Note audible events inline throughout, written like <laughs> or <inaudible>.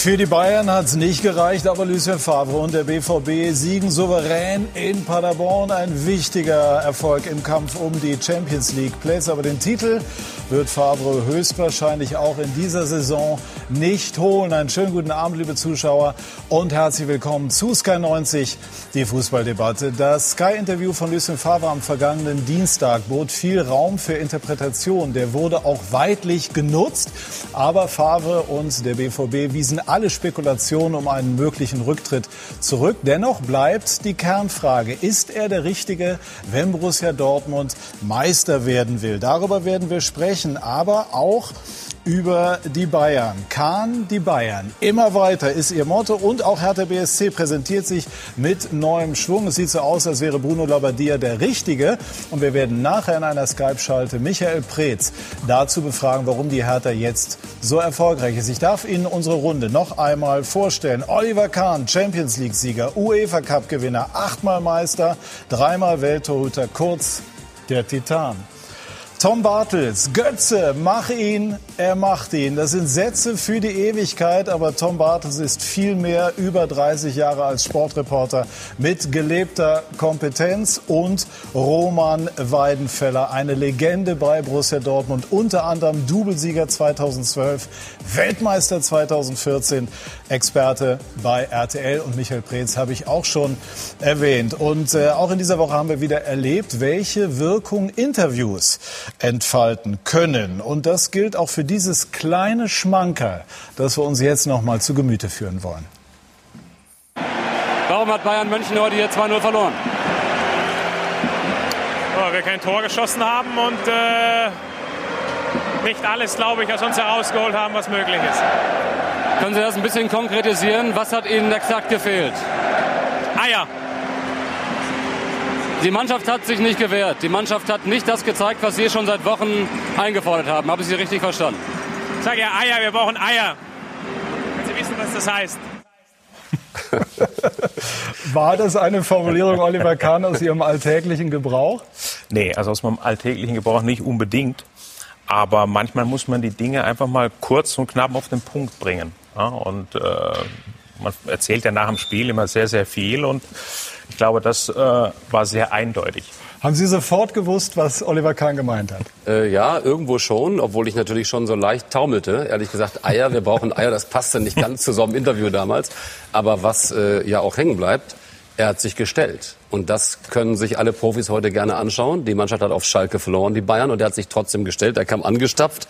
Für die Bayern hat es nicht gereicht, aber Lucien Favre und der BVB siegen souverän in Paderborn. Ein wichtiger Erfolg im Kampf um die Champions League Plätze. Aber den Titel wird Favre höchstwahrscheinlich auch in dieser Saison nicht holen. Einen schönen guten Abend, liebe Zuschauer, und herzlich willkommen zu Sky 90, die Fußballdebatte. Das Sky-Interview von Lucien Favre am vergangenen Dienstag bot viel Raum für Interpretation. Der wurde auch weitlich genutzt. Aber Favre und der BVB wiesen alle Spekulationen um einen möglichen Rücktritt zurück. Dennoch bleibt die Kernfrage, ist er der Richtige, wenn Borussia Dortmund Meister werden will? Darüber werden wir sprechen, aber auch über die Bayern. Kahn die Bayern. Immer weiter ist ihr Motto und auch Hertha BSC präsentiert sich mit neuem Schwung. Es sieht so aus, als wäre Bruno Labbadia der Richtige. Und wir werden nachher in einer Skype-Schalte Michael Preetz dazu befragen, warum die Hertha jetzt so erfolgreich ist. Ich darf Ihnen unsere Runde noch einmal vorstellen. Oliver Kahn, Champions League-Sieger, UEFA Cup-Gewinner, achtmal Meister, dreimal Welttorhüter, kurz der Titan. Tom Bartels, Götze, mach ihn, er macht ihn. Das sind Sätze für die Ewigkeit, aber Tom Bartels ist vielmehr über 30 Jahre als Sportreporter mit gelebter Kompetenz und Roman Weidenfeller, eine Legende bei Borussia Dortmund, unter anderem Doublesieger 2012, Weltmeister 2014, Experte bei RTL und Michael Preetz habe ich auch schon erwähnt. Und äh, auch in dieser Woche haben wir wieder erlebt, welche Wirkung Interviews entfalten können. Und das gilt auch für dieses kleine Schmankerl, das wir uns jetzt noch mal zu Gemüte führen wollen. Warum hat Bayern München heute hier 2-0 verloren? Weil wir kein Tor geschossen haben und äh, nicht alles, glaube ich, aus uns herausgeholt haben, was möglich ist. Können Sie das ein bisschen konkretisieren? Was hat Ihnen exakt gefehlt? Eier. Die Mannschaft hat sich nicht gewehrt. Die Mannschaft hat nicht das gezeigt, was Sie schon seit Wochen eingefordert haben. Habe ich Sie richtig verstanden? Ich sage ja Eier, wir brauchen Eier. Sie wissen, was das heißt. <laughs> War das eine Formulierung, Oliver Kahn, aus Ihrem alltäglichen Gebrauch? Nee, also aus meinem alltäglichen Gebrauch nicht unbedingt. Aber manchmal muss man die Dinge einfach mal kurz und knapp auf den Punkt bringen. Ja, und äh, man erzählt ja nach dem Spiel immer sehr, sehr viel. Und ich glaube, das äh, war sehr eindeutig. Haben Sie sofort gewusst, was Oliver Kahn gemeint hat? Äh, ja, irgendwo schon, obwohl ich natürlich schon so leicht taumelte. Ehrlich gesagt, Eier, wir brauchen Eier, das passte nicht ganz zu so einem Interview damals. Aber was äh, ja auch hängen bleibt, er hat sich gestellt. Und das können sich alle Profis heute gerne anschauen. Die Mannschaft hat auf Schalke verloren, die Bayern, und er hat sich trotzdem gestellt. Er kam angestapft,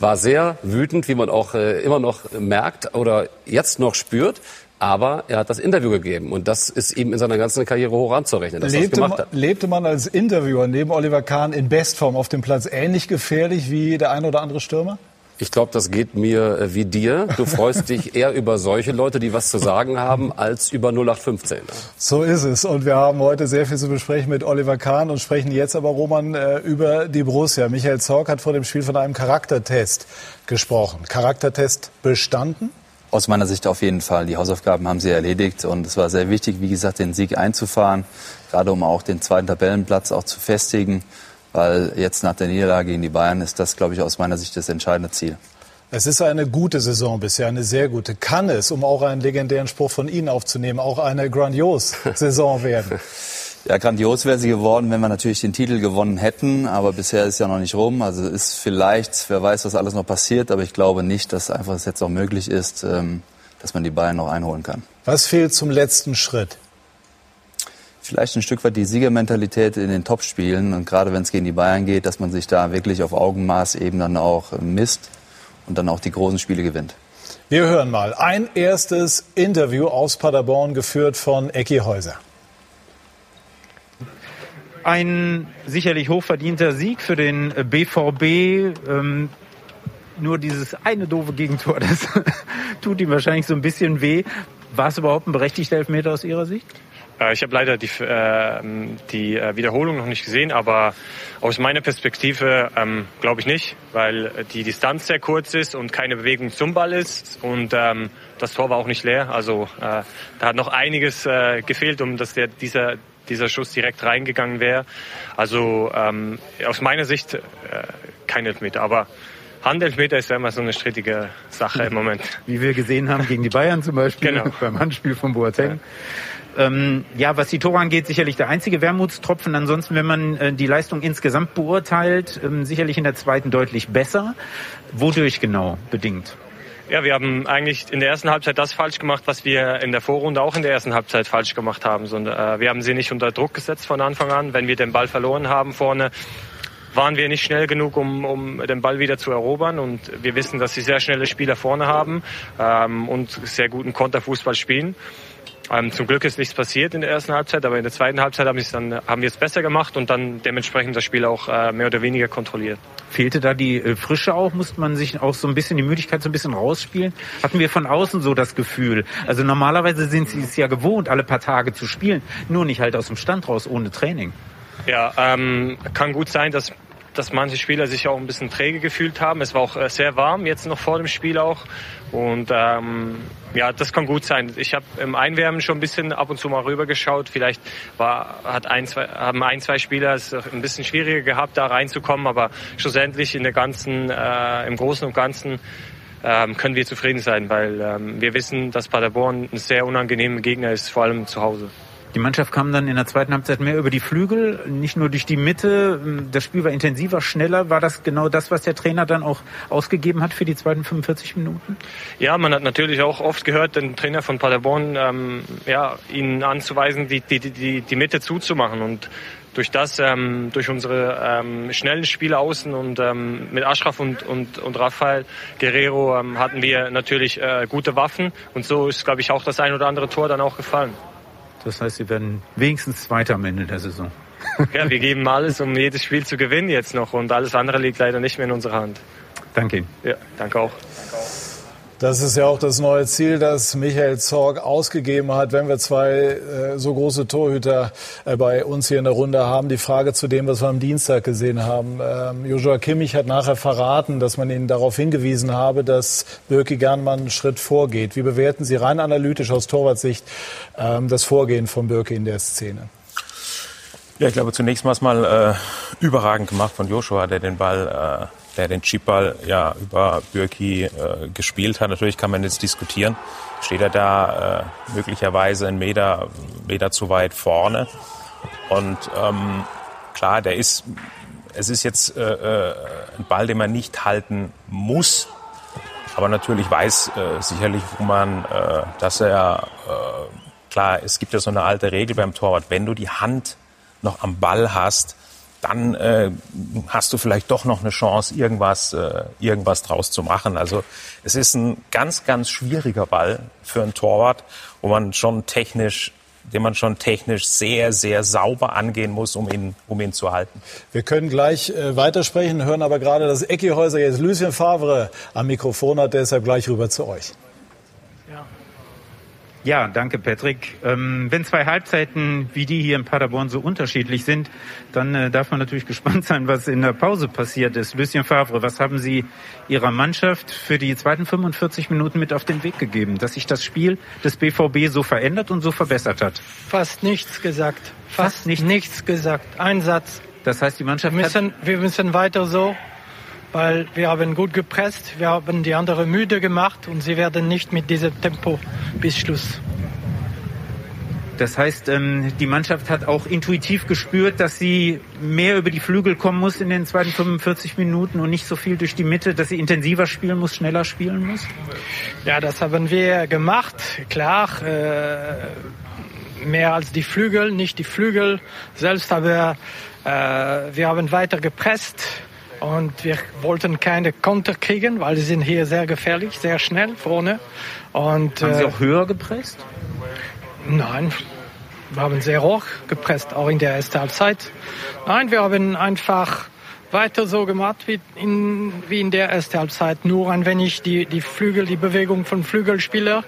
war sehr wütend, wie man auch äh, immer noch merkt oder jetzt noch spürt. Aber er hat das Interview gegeben und das ist ihm in seiner ganzen Karriere hoch anzurechnen, dass lebte, das gemacht hat. Man, lebte man als Interviewer neben Oliver Kahn in Bestform auf dem Platz ähnlich gefährlich wie der ein oder andere Stürmer? Ich glaube, das geht mir äh, wie dir. Du freust dich <laughs> eher über solche Leute, die was zu sagen haben, als über 0815. So ist es. Und wir haben heute sehr viel zu besprechen mit Oliver Kahn und sprechen jetzt aber, Roman, äh, über die Borussia. Michael Zorc hat vor dem Spiel von einem Charaktertest gesprochen. Charaktertest bestanden? Aus meiner Sicht auf jeden Fall. Die Hausaufgaben haben sie erledigt und es war sehr wichtig, wie gesagt, den Sieg einzufahren, gerade um auch den zweiten Tabellenplatz auch zu festigen weil jetzt nach der Niederlage gegen die Bayern ist das, glaube ich, aus meiner Sicht das entscheidende Ziel. Es ist eine gute Saison bisher, eine sehr gute. Kann es, um auch einen legendären Spruch von Ihnen aufzunehmen, auch eine grandios <laughs> Saison werden? Ja, grandios wäre sie geworden, wenn wir natürlich den Titel gewonnen hätten. Aber bisher ist ja noch nicht rum. Also ist vielleicht, wer weiß, was alles noch passiert. Aber ich glaube nicht, dass einfach es jetzt auch möglich ist, ähm, dass man die Bayern noch einholen kann. Was fehlt zum letzten Schritt? vielleicht ein Stück weit die Siegermentalität in den Topspielen und gerade wenn es gegen die Bayern geht, dass man sich da wirklich auf Augenmaß eben dann auch misst und dann auch die großen Spiele gewinnt. Wir hören mal ein erstes Interview aus Paderborn geführt von Ecki Häuser. Ein sicherlich hochverdienter Sieg für den BVB. Ähm, nur dieses eine doofe Gegentor, <laughs> das tut ihm wahrscheinlich so ein bisschen weh. War es überhaupt ein berechtigter Elfmeter aus Ihrer Sicht? Äh, ich habe leider die, äh, die Wiederholung noch nicht gesehen, aber aus meiner Perspektive ähm, glaube ich nicht, weil die Distanz sehr kurz ist und keine Bewegung zum Ball ist und ähm, das Tor war auch nicht leer. Also äh, da hat noch einiges äh, gefehlt, um dass der, dieser, dieser Schuss direkt reingegangen wäre. Also ähm, aus meiner Sicht äh, kein Elfmeter, aber Handelfmeter ist ja immer so eine strittige Sache im Moment. <laughs> Wie wir gesehen haben gegen die Bayern zum Beispiel Genau. <laughs> beim Handspiel von Boateng. Ja. Ähm, ja, was die Tore angeht, sicherlich der einzige Wermutstropfen. Ansonsten, wenn man äh, die Leistung insgesamt beurteilt, ähm, sicherlich in der zweiten deutlich besser. Wodurch genau bedingt? Ja, wir haben eigentlich in der ersten Halbzeit das falsch gemacht, was wir in der Vorrunde auch in der ersten Halbzeit falsch gemacht haben. Äh, wir haben sie nicht unter Druck gesetzt von Anfang an. Wenn wir den Ball verloren haben vorne, waren wir nicht schnell genug, um, um den Ball wieder zu erobern. Und wir wissen, dass sie sehr schnelle Spieler vorne haben ähm, und sehr guten Konterfußball spielen. Ähm, zum Glück ist nichts passiert in der ersten Halbzeit, aber in der zweiten Halbzeit haben, dann, haben wir es besser gemacht und dann dementsprechend das Spiel auch äh, mehr oder weniger kontrolliert. Fehlte da die äh, Frische auch? Musste man sich auch so ein bisschen die Müdigkeit so ein bisschen rausspielen? Hatten wir von außen so das Gefühl? Also normalerweise sind sie es ja gewohnt, alle paar Tage zu spielen, nur nicht halt aus dem Stand raus, ohne Training. Ja, ähm, kann gut sein, dass dass manche Spieler sich auch ein bisschen träge gefühlt haben. Es war auch äh, sehr warm jetzt noch vor dem Spiel auch. Und ähm, ja, das kann gut sein. Ich habe im Einwärmen schon ein bisschen ab und zu mal rübergeschaut. Vielleicht war, hat ein, zwei, haben ein, zwei Spieler es ein bisschen schwieriger gehabt, da reinzukommen. Aber schlussendlich in der ganzen, äh, im Großen und Ganzen ähm, können wir zufrieden sein, weil ähm, wir wissen, dass Paderborn ein sehr unangenehmer Gegner ist, vor allem zu Hause. Die Mannschaft kam dann in der zweiten Halbzeit mehr über die Flügel, nicht nur durch die Mitte. Das Spiel war intensiver, schneller. War das genau das, was der Trainer dann auch ausgegeben hat für die zweiten 45 Minuten? Ja, man hat natürlich auch oft gehört, den Trainer von Paderborn, ähm, ja, ihnen anzuweisen, die, die, die, die Mitte zuzumachen und durch das, ähm, durch unsere ähm, schnellen Spiele außen und ähm, mit Ashraf und, und, und Rafael Guerrero ähm, hatten wir natürlich äh, gute Waffen und so ist, glaube ich, auch das ein oder andere Tor dann auch gefallen. Das heißt, Sie werden wenigstens Zweiter am Ende der Saison. <laughs> Ja, wir geben alles, um jedes Spiel zu gewinnen jetzt noch und alles andere liegt leider nicht mehr in unserer Hand. Danke Ihnen. Ja, danke auch. Das ist ja auch das neue Ziel, das Michael Zorg ausgegeben hat, wenn wir zwei äh, so große Torhüter äh, bei uns hier in der Runde haben. Die Frage zu dem, was wir am Dienstag gesehen haben. Ähm, Joshua Kimmich hat nachher verraten, dass man ihn darauf hingewiesen habe, dass Birki Gernmann einen Schritt vorgeht. Wie bewerten Sie rein analytisch aus Torwartsicht ähm, das Vorgehen von Birki in der Szene? Ja, ich glaube zunächst mal, äh, überragend gemacht von Joshua, der den Ball, äh, der den Chipball ja über Bürki äh, gespielt hat. Natürlich kann man jetzt diskutieren, steht er da äh, möglicherweise einen Meter, Meter zu weit vorne. Und ähm, klar, der ist, es ist jetzt äh, äh, ein Ball, den man nicht halten muss. Aber natürlich weiß äh, sicherlich, wo man, äh, dass er, klar, es gibt ja so eine alte Regel beim Torwart, wenn du die Hand noch am Ball hast, dann äh, hast du vielleicht doch noch eine Chance, irgendwas, äh, irgendwas draus zu machen. Also es ist ein ganz, ganz schwieriger Ball für einen Torwart, wo man schon technisch den man schon technisch sehr, sehr sauber angehen muss, um ihn, um ihn zu halten. Wir können gleich äh, weitersprechen, hören aber gerade, dass Ecki Häuser jetzt Lucien Favre am Mikrofon hat, deshalb gleich rüber zu euch. Ja, danke Patrick. Ähm, wenn zwei Halbzeiten wie die hier in Paderborn so unterschiedlich sind, dann äh, darf man natürlich <laughs> gespannt sein, was in der Pause passiert ist. Lucien Favre, was haben Sie Ihrer Mannschaft für die zweiten 45 Minuten mit auf den Weg gegeben, dass sich das Spiel des BVB so verändert und so verbessert hat? Fast nichts gesagt. Fast, Fast nichts? nichts gesagt. Ein Satz. Das heißt, die Mannschaft Wir müssen, wir müssen weiter so, weil wir haben gut gepresst, wir haben die andere müde gemacht und sie werden nicht mit diesem Tempo bis Schluss. Das heißt, ähm, die Mannschaft hat auch intuitiv gespürt, dass sie mehr über die Flügel kommen muss in den zweiten 45 Minuten und nicht so viel durch die Mitte, dass sie intensiver spielen muss, schneller spielen muss? Ja, das haben wir gemacht, klar. Äh, mehr als die Flügel, nicht die Flügel selbst, aber äh, wir haben weiter gepresst und wir wollten keine Konter kriegen, weil sie sind hier sehr gefährlich, sehr schnell vorne. Und, Haben Sie äh, auch höher gepresst? Nein, wir haben sehr hoch gepresst, auch in der ersten Halbzeit. Nein, wir haben einfach weiter so gemacht wie in, wie in der ersten Halbzeit. Nur ein wenig die, die Flügel, die Bewegung von Flügelspieler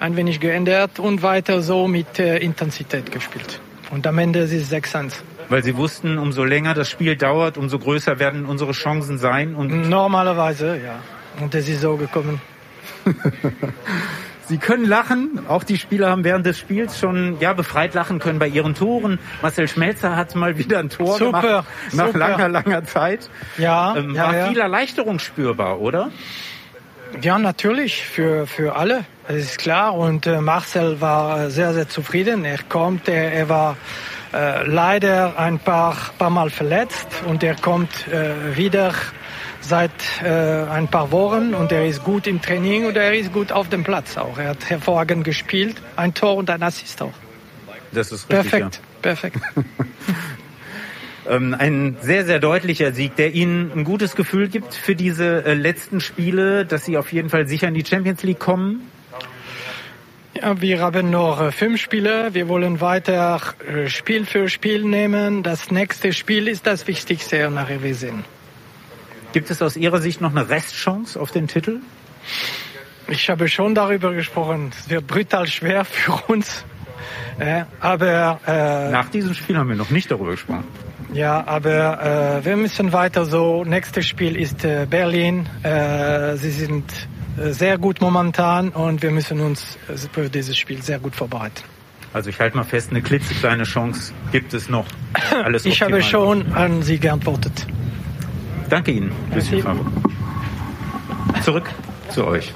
ein wenig geändert und weiter so mit äh, Intensität gespielt. Und am Ende ist es 6-1. Weil sie wussten, umso länger das Spiel dauert, umso größer werden unsere Chancen sein. Und Normalerweise, ja. Und es ist so gekommen. <laughs> Sie können lachen. Auch die Spieler haben während des Spiels schon ja befreit lachen können bei ihren Toren. Marcel Schmelzer hat mal wieder ein Tor Super, gemacht nach super. langer, langer Zeit. Ja, Ähm, ja, war ja. viel Erleichterung spürbar, oder? Ja, natürlich, für, für alle, das ist klar. Und äh, Marcel war sehr, sehr zufrieden. Er kommt, er, er war äh, leider ein paar, paar Mal verletzt und er kommt äh, wieder seit äh, ein paar Wochen und er ist gut im Training und er ist gut auf dem Platz auch. Er hat hervorragend gespielt, ein Tor und ein Assist auch. Das ist richtig. Perfekt, perfekt. <laughs> Ähm, ein sehr, sehr deutlicher Sieg, der Ihnen ein gutes Gefühl gibt für diese äh, letzten Spiele, dass Sie auf jeden Fall sicher in die Champions League kommen. Wir haben noch fünf Spiele. Wir wollen weiter äh, Spiel für Spiel nehmen. Das nächste Spiel ist das Wichtigste nach Revision. Gibt es aus Ihrer Sicht noch eine Restchance auf den Titel? Ich habe schon darüber gesprochen. Es wird brutal schwer <laughs> für uns. Äh, aber äh, Nach diesem Spiel haben wir noch nicht darüber gesprochen. ja, aber äh, wir müssen weiter so. Nächstes Spiel ist äh, Berlin. Sie sind sehr gut momentan und wir müssen uns äh, für dieses Spiel sehr gut vorbereiten. Also ich halte mal fest, eine klitzekleine Chance gibt es noch. <clears throat> Alles Ich habe schon an Sie geantwortet. Danke Ihnen. Favre. Zurück zu euch.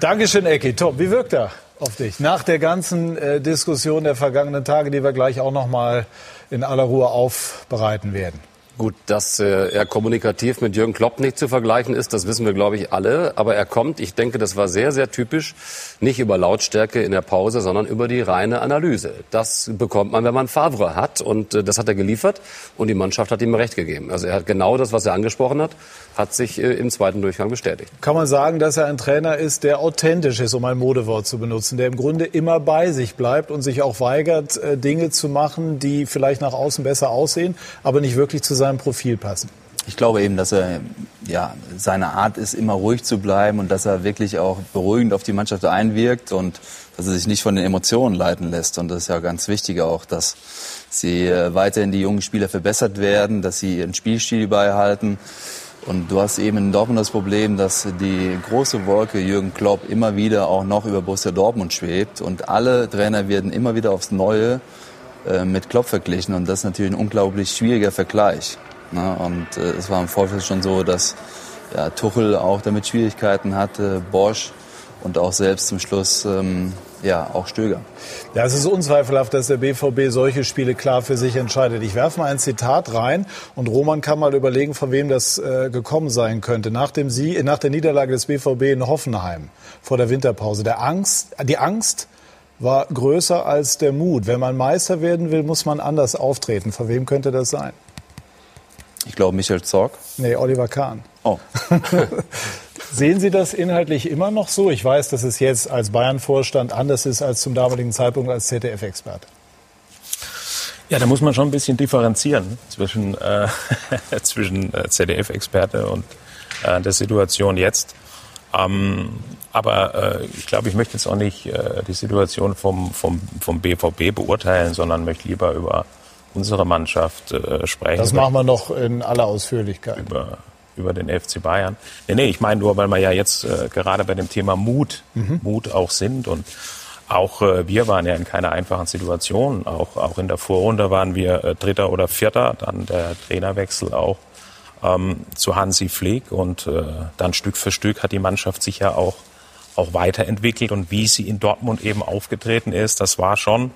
Dankeschön, Ecki. Top. Wie wirkt er auf dich? Nach der ganzen äh, Diskussion der vergangenen Tage, die wir gleich auch noch mal in aller Ruhe aufbereiten werden. Gut, dass äh, er kommunikativ mit Jürgen Klopp nicht zu vergleichen ist, das wissen wir, glaube ich, alle. Aber er kommt, ich denke, das war sehr, sehr typisch, nicht über Lautstärke in der Pause, sondern über die reine Analyse. Das bekommt man, wenn man Favre hat. Und äh, das hat er geliefert. Und die Mannschaft hat ihm recht gegeben. Also er hat genau das, was er angesprochen hat, hat sich äh, im zweiten Durchgang bestätigt. Kann man sagen, dass er ein Trainer ist, der authentisch ist, um ein Modewort zu benutzen, der im Grunde immer bei sich bleibt und sich auch weigert, äh, Dinge zu machen, die vielleicht nach außen besser aussehen, aber nicht wirklich zu seinem Profil passen. Ich glaube eben, dass er, ja, seine Art ist, immer ruhig zu bleiben und dass er wirklich auch beruhigend auf die Mannschaft einwirkt und dass er sich nicht von den Emotionen leiten lässt. Und das ist ja ganz wichtig auch, dass sie äh, weiterhin die jungen Spieler verbessert werden, dass sie ihren Spielstil beibehalten. Und du hast eben in Dortmund das Problem, dass die große Wolke Jürgen Klopp immer wieder auch noch über Borussia Dortmund schwebt und alle Trainer werden immer wieder aufs Neue äh, mit Klopp verglichen und das ist natürlich ein unglaublich schwieriger Vergleich. Ne? Und äh, es war im Vorfeld schon so, dass ja, Tuchel auch damit Schwierigkeiten hatte, Bosch und auch selbst zum Schluss ähm, ja auch Stöger. Ja, es ist unzweifelhaft, dass der BVB solche Spiele klar für sich entscheidet. Ich werfe mal ein Zitat rein und Roman kann mal überlegen, von wem das äh, gekommen sein könnte. Nach, dem Sie nach der Niederlage des BVB in Hoffenheim vor der Winterpause. Der Angst, die Angst war größer als der Mut. Wenn man Meister werden will, muss man anders auftreten. Von wem könnte das sein? Ich glaube Michael Zorg. Nee, Oliver Kahn. Oh. <laughs> Sehen Sie das inhaltlich immer noch so? Ich weiß, dass es jetzt als Bayern-Vorstand anders ist als zum damaligen Zeitpunkt als ZDF-Experte. Ja, da muss man schon ein bisschen differenzieren zwischen, äh, <laughs> zwischen äh, ZDF-Experte und äh, der Situation jetzt. Ähm, aber äh, ich glaube, ich möchte jetzt auch nicht äh, die Situation vom, vom, vom BVB beurteilen, sondern möchte lieber über unsere Mannschaft äh, sprechen. Das machen wir noch in aller Ausführlichkeit. über, über den FC Bayern. Nee, nee, ich meine nur, weil wir ja jetzt äh, gerade bei dem Thema Mut, Mut auch sind und auch äh, wir waren ja in keiner einfachen Situation. Auch, auch in der Vorrunde waren wir äh, Dritter oder Vierter, dann der Trainerwechsel auch ähm, zu Hansi Flick und äh, dann Stück für Stück hat die Mannschaft sich ja auch, auch weiterentwickelt. Und wie sie in Dortmund eben aufgetreten ist, das war schon,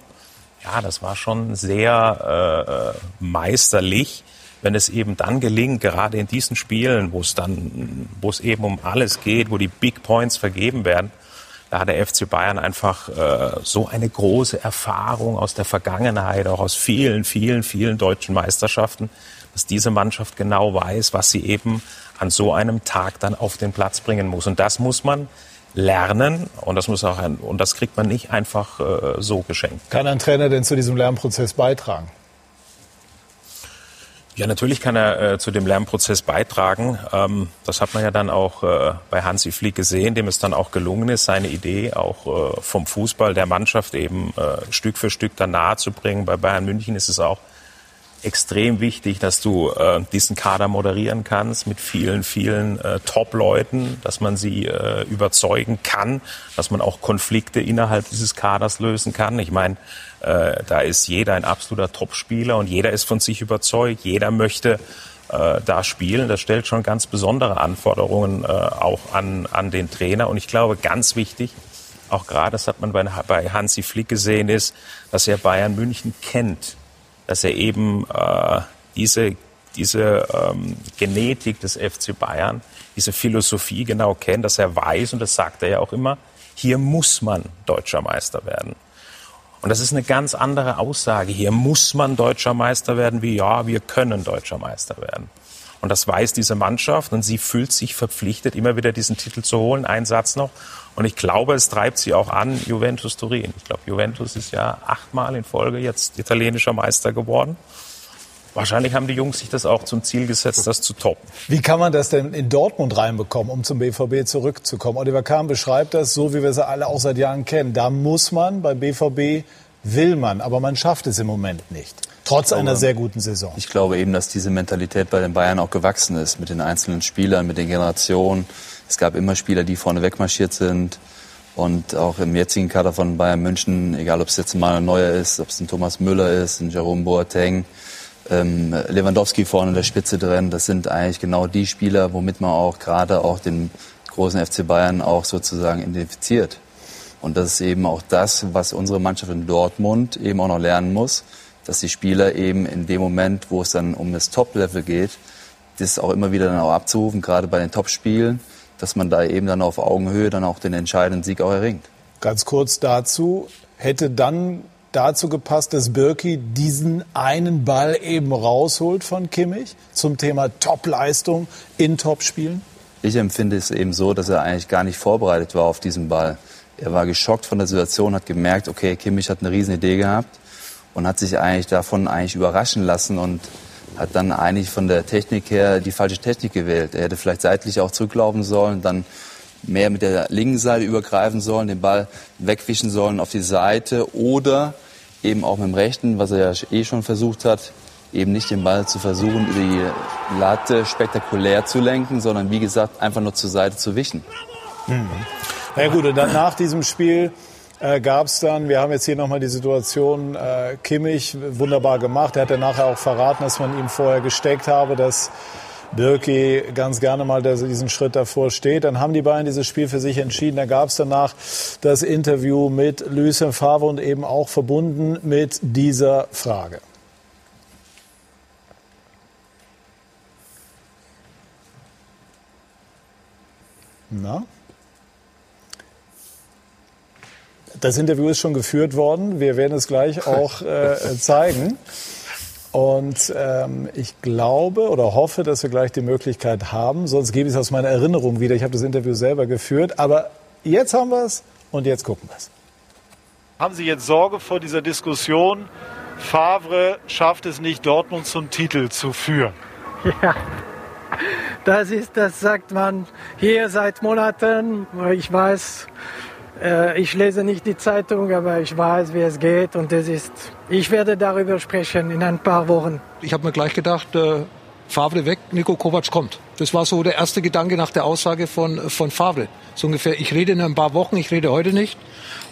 ja, das war schon sehr äh, meisterlich, wenn es eben dann gelingt, gerade in diesen Spielen, wo es dann, wo es eben um alles geht, wo die Big Points vergeben werden, da hat der FC Bayern einfach äh, so eine große Erfahrung aus der Vergangenheit, auch aus vielen, vielen, vielen deutschen Meisterschaften, dass diese Mannschaft genau weiß, was sie eben an so einem Tag dann auf den Platz bringen muss. Und das muss man lernen und das muss auch ein, und das kriegt man nicht einfach äh, so geschenkt. Kann ein Trainer denn zu diesem Lernprozess beitragen? Ja, natürlich kann er äh, zu dem Lernprozess beitragen. Ähm, das hat man ja dann auch äh, bei Hansi Flick gesehen, dem es dann auch gelungen ist, seine Idee auch äh, vom Fußball der Mannschaft eben äh, Stück für Stück dann nahe zu bringen. Bei Bayern München ist es auch extrem wichtig, dass du äh, diesen Kader moderieren kannst mit vielen, vielen äh, Top-Leuten, dass man sie äh, überzeugen kann, dass man auch Konflikte innerhalb dieses Kaders lösen kann. Ich meine, äh, da ist jeder ein absoluter Topspieler und jeder ist von sich überzeugt, jeder möchte äh, da spielen. Das stellt schon ganz besondere Anforderungen äh, auch an, an den Trainer. Und ich glaube, ganz wichtig, auch gerade, das hat man bei, bei Hansi Flick gesehen, ist, dass er Bayern München kennt dass er eben äh, diese, diese ähm, Genetik des FC Bayern, diese Philosophie genau kennt, dass er weiß, und das sagt er ja auch immer, hier muss man deutscher Meister werden. Und das ist eine ganz andere Aussage. Hier muss man deutscher Meister werden, wie ja, wir können deutscher Meister werden. Und das weiß diese Mannschaft und sie fühlt sich verpflichtet, immer wieder diesen Titel zu holen. Ein Satz noch. Und ich glaube, es treibt sie auch an, Juventus Turin. Ich glaube, Juventus ist ja achtmal in Folge jetzt italienischer Meister geworden. Wahrscheinlich haben die Jungs sich das auch zum Ziel gesetzt, das zu toppen. Wie kann man das denn in Dortmund reinbekommen, um zum BVB zurückzukommen? Oliver Kahn beschreibt das so, wie wir sie alle auch seit Jahren kennen. Da muss man, bei BVB will man, aber man schafft es im Moment nicht. Trotz glaube, einer sehr guten Saison. Ich glaube eben, dass diese Mentalität bei den Bayern auch gewachsen ist mit den einzelnen Spielern, mit den Generationen. Es gab immer Spieler, die vorne wegmarschiert sind. Und auch im jetzigen Kader von Bayern München, egal ob es jetzt mal ein Neuer ist, ob es ein Thomas Müller ist, ein Jerome Boateng, ähm, Lewandowski vorne in der Spitze drin, das sind eigentlich genau die Spieler, womit man auch gerade auch den großen FC Bayern auch sozusagen identifiziert. Und das ist eben auch das, was unsere Mannschaft in Dortmund eben auch noch lernen muss, dass die Spieler eben in dem Moment, wo es dann um das Top-Level geht, das auch immer wieder dann auch abzurufen, gerade bei den Top-Spielen, dass man da eben dann auf Augenhöhe dann auch den entscheidenden Sieg auch erringt. Ganz kurz dazu, hätte dann dazu gepasst, dass Birki diesen einen Ball eben rausholt von Kimmich zum Thema Top-Leistung in Top-Spielen? Ich empfinde es eben so, dass er eigentlich gar nicht vorbereitet war auf diesen Ball. Er war geschockt von der Situation, hat gemerkt, okay, Kimmich hat eine riesen Idee gehabt und hat sich eigentlich davon eigentlich überraschen lassen und hat dann eigentlich von der Technik her die falsche Technik gewählt. Er hätte vielleicht seitlich auch zurücklaufen sollen, dann mehr mit der linken Seite übergreifen sollen, den Ball wegwischen sollen auf die Seite oder eben auch mit dem rechten, was er ja eh schon versucht hat, eben nicht den Ball zu versuchen, über die Latte spektakulär zu lenken, sondern wie gesagt einfach nur zur Seite zu wischen. Mhm. Na ja, gut, und dann nach diesem Spiel äh, gab es dann, wir haben jetzt hier nochmal die Situation, äh, Kimmich, wunderbar gemacht. Er hat ja nachher auch verraten, dass man ihm vorher gesteckt habe, dass Birki ganz gerne mal diesen Schritt davor steht. Dann haben die beiden dieses Spiel für sich entschieden. Da gab es danach das Interview mit Lucien Favre und eben auch verbunden mit dieser Frage. Na? Das Interview ist schon geführt worden. Wir werden es gleich auch äh, zeigen. Und ähm, ich glaube oder hoffe, dass wir gleich die Möglichkeit haben. Sonst gebe ich es aus meiner Erinnerung wieder. Ich habe das Interview selber geführt. Aber jetzt haben wir es und jetzt gucken wir es. Haben Sie jetzt Sorge vor dieser Diskussion? Favre schafft es nicht, Dortmund zum Titel zu führen. Ja, das ist, das sagt man hier seit Monaten. Ich weiß, ich lese nicht die Zeitung, aber ich weiß, wie es geht und das ist, ich werde darüber sprechen in ein paar Wochen. Ich habe mir gleich gedacht, äh, Favre weg, Nico Kovac kommt. Das war so der erste Gedanke nach der Aussage von, von Favre. So ungefähr, ich rede in ein paar Wochen, ich rede heute nicht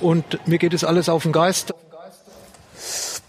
und mir geht es alles auf den Geist.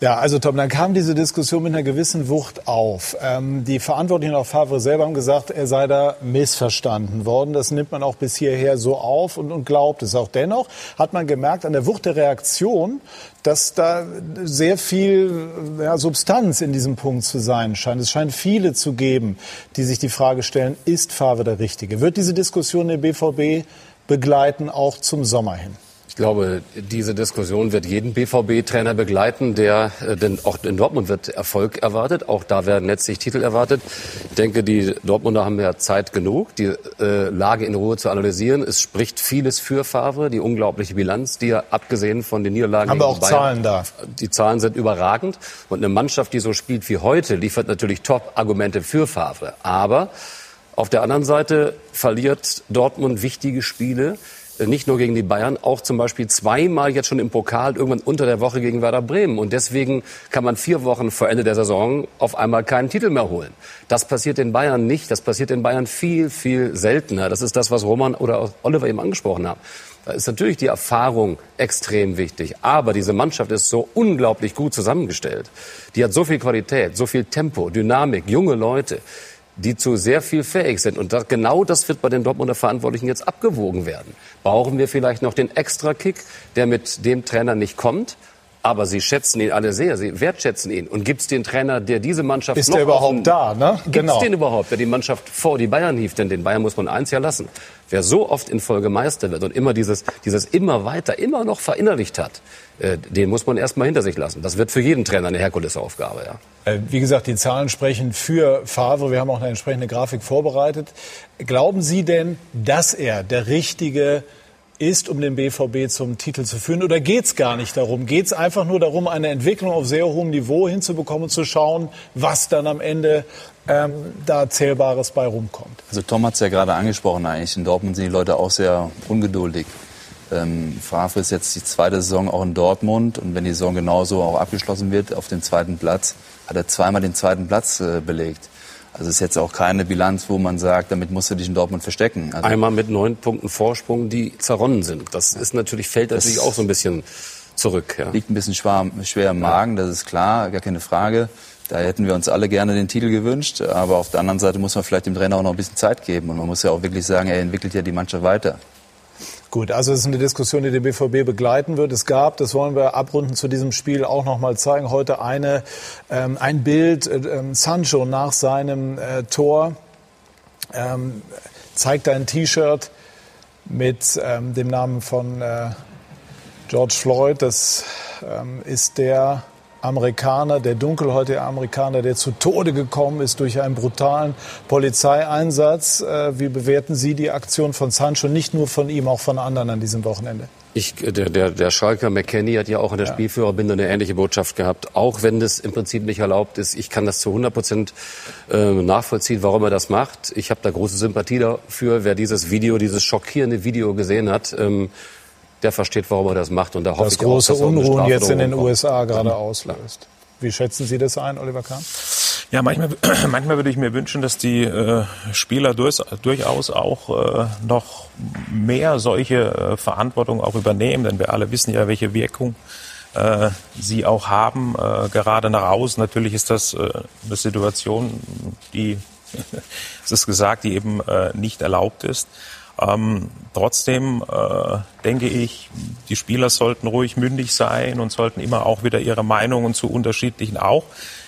Ja, also Tom, dann kam diese Diskussion mit einer gewissen Wucht auf. Ähm, die Verantwortlichen auf Favre selber haben gesagt, er sei da missverstanden worden. Das nimmt man auch bis hierher so auf und, und glaubt es auch. Dennoch hat man gemerkt an der Wucht der Reaktion, dass da sehr viel ja, Substanz in diesem Punkt zu sein scheint. Es scheint viele zu geben, die sich die Frage stellen, ist Favre der Richtige? Wird diese Diskussion der BVB begleiten, auch zum Sommer hin? Glaube, diese Diskussion wird jeden BVB-Trainer begleiten, der, äh, denn auch in Dortmund wird Erfolg erwartet. Auch da werden letztlich Titel erwartet. Ich denke, die Dortmunder haben ja Zeit genug, die äh, Lage in Ruhe zu analysieren. Es spricht vieles für Favre, die unglaubliche Bilanz, die er abgesehen von den Niederlagen haben wir auch Bayern, Zahlen da. Die Zahlen sind überragend und eine Mannschaft, die so spielt wie heute, liefert natürlich Top-Argumente für Favre. Aber auf der anderen Seite verliert Dortmund wichtige Spiele nicht nur gegen die Bayern, auch zum Beispiel zweimal jetzt schon im Pokal, irgendwann unter der Woche gegen Werder Bremen. Und deswegen kann man vier Wochen vor Ende der Saison auf einmal keinen Titel mehr holen. Das passiert den Bayern nicht. Das passiert den Bayern viel, viel seltener. Das ist das, was Roman oder Oliver eben angesprochen haben. Da ist natürlich die Erfahrung extrem wichtig. Aber diese Mannschaft ist so unglaublich gut zusammengestellt. Die hat so viel Qualität, so viel Tempo, Dynamik, junge Leute die zu sehr viel fähig sind. Und das, genau das wird bei den Dortmunder Verantwortlichen jetzt abgewogen werden. Brauchen wir vielleicht noch den Extra-Kick, der mit dem Trainer nicht kommt? Aber sie schätzen ihn alle sehr, sie wertschätzen ihn. Und gibt es den Trainer, der diese Mannschaft Ist noch der überhaupt offen, da, ne? Gibt Genau. es den überhaupt, der die Mannschaft vor die Bayern hieft? Denn den Bayern muss man eins ja lassen. Wer so oft in Folge Meister wird und immer dieses, dieses immer weiter, immer noch verinnerlicht hat, den muss man erstmal hinter sich lassen. Das wird für jeden Trainer eine Herkulesaufgabe, ja. Äh, Wie gesagt, die Zahlen sprechen für Favre. Wir haben auch eine entsprechende Grafik vorbereitet. Glauben Sie denn, dass er der richtige ist, um den BVB zum Titel zu führen? Oder geht es gar nicht darum? Geht es einfach nur darum, eine Entwicklung auf sehr hohem Niveau hinzubekommen und zu schauen, was dann am Ende ähm, da Zählbares bei rumkommt? Also Tom hat es ja gerade angesprochen eigentlich. In Dortmund sind die Leute auch sehr ungeduldig. Ähm, Favre ist jetzt die zweite Saison auch in Dortmund und wenn die Saison genauso auch abgeschlossen wird auf dem zweiten Platz, hat er zweimal den zweiten Platz äh, belegt. Also ist jetzt auch keine Bilanz, wo man sagt, damit musst du dich in Dortmund verstecken. Also Einmal mit neun Punkten Vorsprung, die zerronnen sind. Das ist natürlich, fällt natürlich auch so ein bisschen zurück. Ja. liegt ein bisschen schwer, schwer im Magen, das ist klar, gar keine Frage. Da hätten wir uns alle gerne den Titel gewünscht, aber auf der anderen Seite muss man vielleicht dem Trainer auch noch ein bisschen Zeit geben und man muss ja auch wirklich sagen, er entwickelt ja die Mannschaft weiter. Gut, also es ist eine Diskussion, die den BVB begleiten wird. Es gab, das wollen wir abrunden zu diesem Spiel auch noch mal zeigen, heute eine, ähm, ein Bild, äh, ähm, Sancho nach seinem äh, Tor ähm, zeigt ein T-Shirt mit ähm, dem Namen von äh, George Floyd. Das ähm, ist der Amerikaner, der dunkelhäutige Amerikaner, der zu Tode gekommen ist durch einen brutalen Polizeieinsatz. Äh, wie bewerten Sie die Aktion von Sancho, nicht nur von ihm, auch von anderen an diesem Wochenende? Ich, der, der, der Schalker McKenny hat ja auch in der Spielführerbinde eine ähnliche Botschaft gehabt. Auch wenn das im Prinzip nicht erlaubt ist. Ich kann das zu 100 Prozent äh, nachvollziehen, warum er das macht. Ich habe da große Sympathie dafür. Wer dieses Video, dieses schockierende Video gesehen hat, ähm, der versteht, warum er das macht. Und da hoffe Das ich auch, große dass auch eine Unruhen jetzt in den. USA gerade auslöst. Wie schätzen Sie das ein, Oliver Kahn? Ja, manchmal, <clears throat> manchmal würde ich mir wünschen, dass die äh, Spieler durch, durchaus auch äh, noch mehr solche äh, Verantwortung auch übernehmen, denn wir alle wissen ja, welche Wirkung äh, sie auch haben, äh, gerade nach außen. Natürlich ist das äh, eine Situation, die, <laughs> es ist gesagt, die eben äh, nicht erlaubt ist. Ähm, trotzdem äh, denke ich, die Spieler sollten ruhig mündig sein und sollten immer auch wieder ihre Meinungen zu unterschiedlichen auch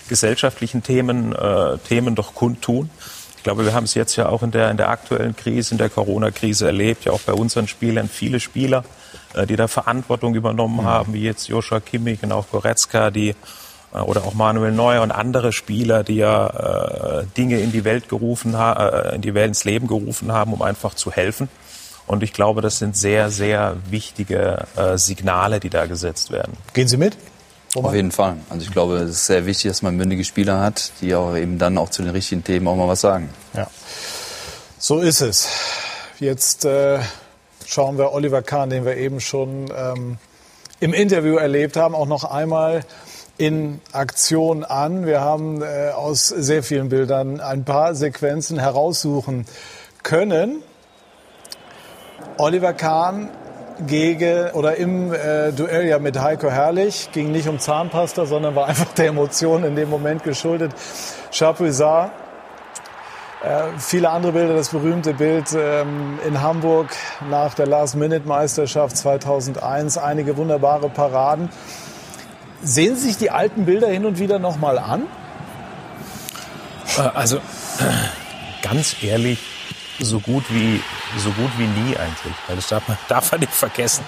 gesellschaftlichen Themen, äh, Themen doch kundtun. Ich glaube, wir haben es jetzt ja auch in der, in der aktuellen Krise, in der Corona-Krise erlebt, ja auch bei unseren Spielern, viele Spieler, äh, die da Verantwortung übernommen haben, wie jetzt Joshua Kimmich und auch Goretzka, die oder auch Manuel Neuer und andere Spieler, die ja äh, Dinge in die Welt gerufen haben, äh, in die Welt ins Leben gerufen haben, um einfach zu helfen. Und ich glaube, das sind sehr, sehr wichtige äh, Signale, die da gesetzt werden. Gehen Sie mit? Auf jeden Fall. Also ich glaube, es ist sehr wichtig, dass man mündige Spieler hat, die auch eben dann auch zu den richtigen Themen auch mal was sagen. Ja. So ist es. Jetzt äh, schauen wir Oliver Kahn, den wir eben schon ähm, im Interview erlebt haben, auch noch einmal in Aktion an. Wir haben äh, aus sehr vielen Bildern ein paar Sequenzen heraussuchen können. Oliver Kahn gegen oder im äh, Duell ja mit Heiko Herrlich ging nicht um Zahnpasta, sondern war <laughs> einfach der Emotion in dem Moment geschuldet. Chapuisat äh, viele andere Bilder, das berühmte Bild ähm, in Hamburg nach der Last-Minute-Meisterschaft 2001, einige wunderbare Paraden. Sehen Sie sich die alten Bilder hin und wieder nochmal an? Äh, Also äh, ganz ehrlich, so gut wie so gut wie nie eigentlich, weil das darf man, <laughs> darf man nicht vergessen.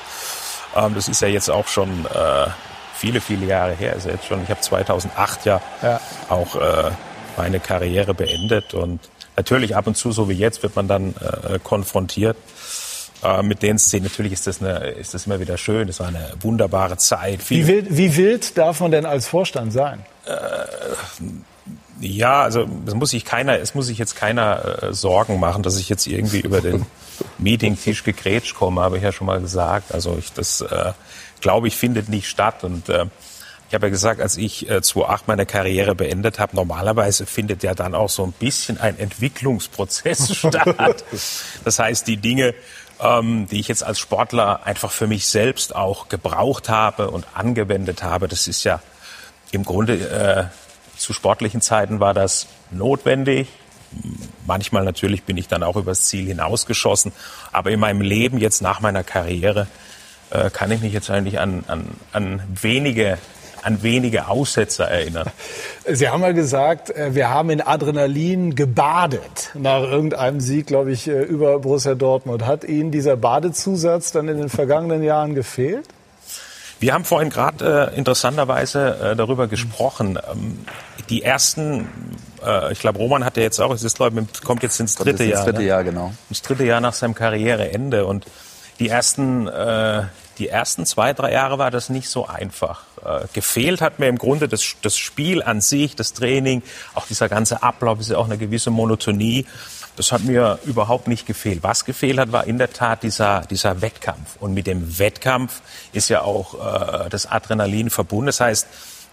Ähm, das ist ja jetzt auch schon äh, viele viele Jahre her. Also jetzt schon, ich habe 2008 ja, Ja. auch meine Karriere beendet und natürlich ab und zu so wie jetzt wird man dann konfrontiert äh, mit den Szenen. Natürlich ist das eine, ist das immer wieder schön. Das war eine wunderbare Zeit. Wie wild, wie wild darf man denn als Vorstand sein? Ja, also es muss sich keiner, es muss sich jetzt keiner äh, Sorgen machen, dass ich jetzt irgendwie über den <laughs> Meetingtisch gegrätscht komme, habe ich ja schon mal gesagt. Also ich, das, äh, glaube ich, findet nicht statt. Und äh, ich habe ja gesagt, als ich äh, 2008 meine Karriere beendet habe, normalerweise findet ja dann auch so ein bisschen ein Entwicklungsprozess <laughs> statt. Das heißt, die Dinge, ähm, die ich jetzt als Sportler einfach für mich selbst auch gebraucht habe und angewendet habe, das ist ja im Grunde äh, zu sportlichen Zeiten war das notwendig. Manchmal natürlich bin ich dann auch übers Ziel hinausgeschossen. Aber in meinem Leben jetzt nach meiner Karriere äh, kann ich mich jetzt eigentlich an, an, an wenige an wenige Aussetzer erinnern. <laughs> Sie haben mal gesagt, äh, wir haben in Adrenalin gebadet nach irgendeinem Sieg, glaube ich, äh, über Borussia Dortmund. Hat Ihnen dieser Badezusatz dann in den vergangenen Jahren gefehlt? Wir haben vorhin gerade äh, interessanterweise äh, darüber gesprochen. Ähm, die ersten, äh, ich glaube, Roman hat ja jetzt auch, es ist, glaube ich, kommt jetzt ins dritte ins Jahr. dritte ne? Jahr, genau. Das dritte Jahr nach seinem Karriereende. Und die ersten, äh, die ersten zwei, drei Jahre war das nicht so einfach. Äh, gefehlt hat mir im Grunde das, das Spiel an sich, das Training, auch dieser ganze Ablauf, ist ja auch eine gewisse Monotonie. Das hat mir überhaupt nicht gefehlt. Was gefehlt hat, war in der Tat dieser, dieser Wettkampf. Und mit dem Wettkampf ist ja auch äh, das Adrenalin verbunden. Das heißt,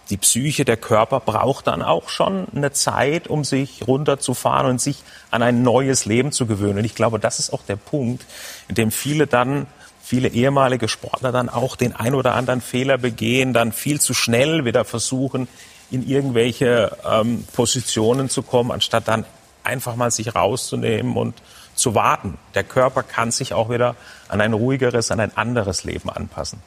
die Psyche, der Körper braucht dann auch schon eine Zeit, um sich runterzufahren und sich an ein neues Leben zu gewöhnen. Und ich glaube, das ist auch der Punkt, in dem viele dann, viele ehemalige Sportler dann auch den ein oder anderen Fehler begehen, dann viel zu schnell wieder versuchen, in irgendwelche ähm, Positionen zu kommen, anstatt dann einfach mal sich rauszunehmen und zu warten. Der Körper kann sich auch wieder an ein ruhigeres, an ein anderes Leben anpassen.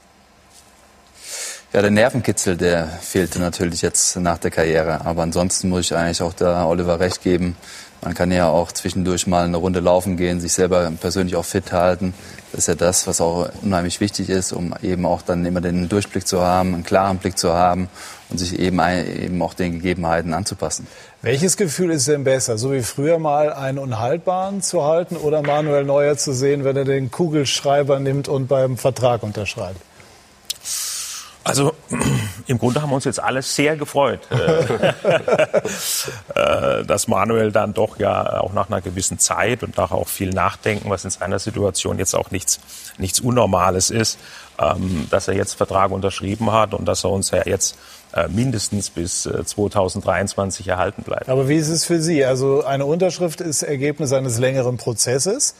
Ja, der Nervenkitzel, der fehlte natürlich jetzt nach der Karriere. Aber ansonsten muss ich eigentlich auch da Oliver recht geben. Man kann ja auch zwischendurch mal eine Runde laufen gehen, sich selber persönlich auch fit halten. Das ist ja das, was auch unheimlich wichtig ist, um eben auch dann immer den Durchblick zu haben, einen klaren Blick zu haben und sich eben, eben auch den Gegebenheiten anzupassen. Welches Gefühl ist denn besser? So wie früher mal einen Unhaltbaren zu halten oder Manuel Neuer zu sehen, wenn er den Kugelschreiber nimmt und beim Vertrag unterschreibt? Also <clears throat> im Grunde haben wir uns jetzt alle sehr gefreut, <laughs> äh, dass Manuel dann doch ja auch nach einer gewissen Zeit und nach auch viel Nachdenken, was in seiner Situation jetzt auch nichts, nichts Unnormales ist, ähm, dass er jetzt Vertrag unterschrieben hat und dass er uns ja jetzt äh, mindestens bis 2023 äh, erhalten bleibt. Aber wie ist es für Sie? Also eine Unterschrift ist Ergebnis eines längeren Prozesses.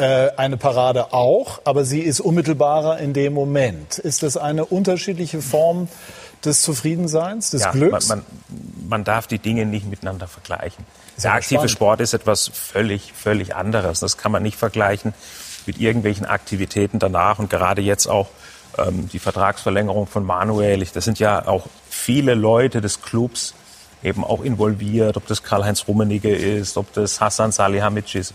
Äh, eine Parade auch, aber sie ist unmittelbarer in dem Moment. Ist das eine unterschiedliche Form des Zufriedenseins, des ja, Glücks? Man, man, man, darf die Dinge nicht miteinander vergleichen. Der aktive spannend. Sport ist etwas völlig, völlig anderes. Das kann man nicht vergleichen mit irgendwelchen Aktivitäten danach und gerade jetzt auch ähm, die Vertragsverlängerung von Manuel. Das sind ja auch viele Leute des Clubs, eben auch involviert, ob das Karl-Heinz Rummenigge ist, ob das Hassan Salihamidzic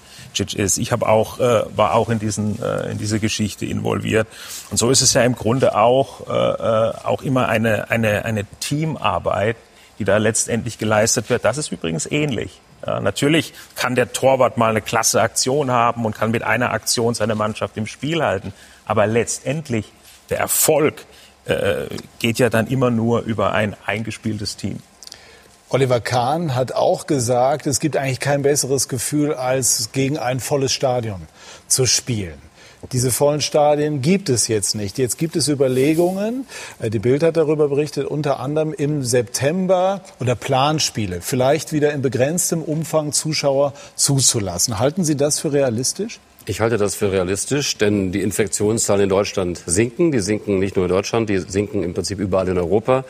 ist. Ich habe auch, äh, war auch in, diesen, äh, in diese Geschichte involviert. Und so ist es ja im Grunde auch, äh, äh, auch immer eine, eine, eine Teamarbeit, die da letztendlich geleistet wird. Das ist übrigens ähnlich. Ja, natürlich kann der Torwart mal eine klasse Aktion haben und kann mit einer Aktion seine Mannschaft im Spiel halten. Aber letztendlich der Erfolg äh, geht ja dann immer nur über ein eingespieltes Team. Oliver Kahn hat auch gesagt, es gibt eigentlich kein besseres Gefühl, als gegen ein volles Stadion zu spielen. Diese vollen Stadien gibt es jetzt nicht. Jetzt gibt es Überlegungen, äh, die Bild hat darüber berichtet, unter anderem im September oder Planspiele, vielleicht wieder in begrenztem Umfang Zuschauer zuzulassen. Halten Sie das für realistisch? Ich halte das für realistisch, denn die Infektionszahlen in Deutschland sinken. Die sinken nicht nur in Deutschland, die sinken im Prinzip überall in Europa.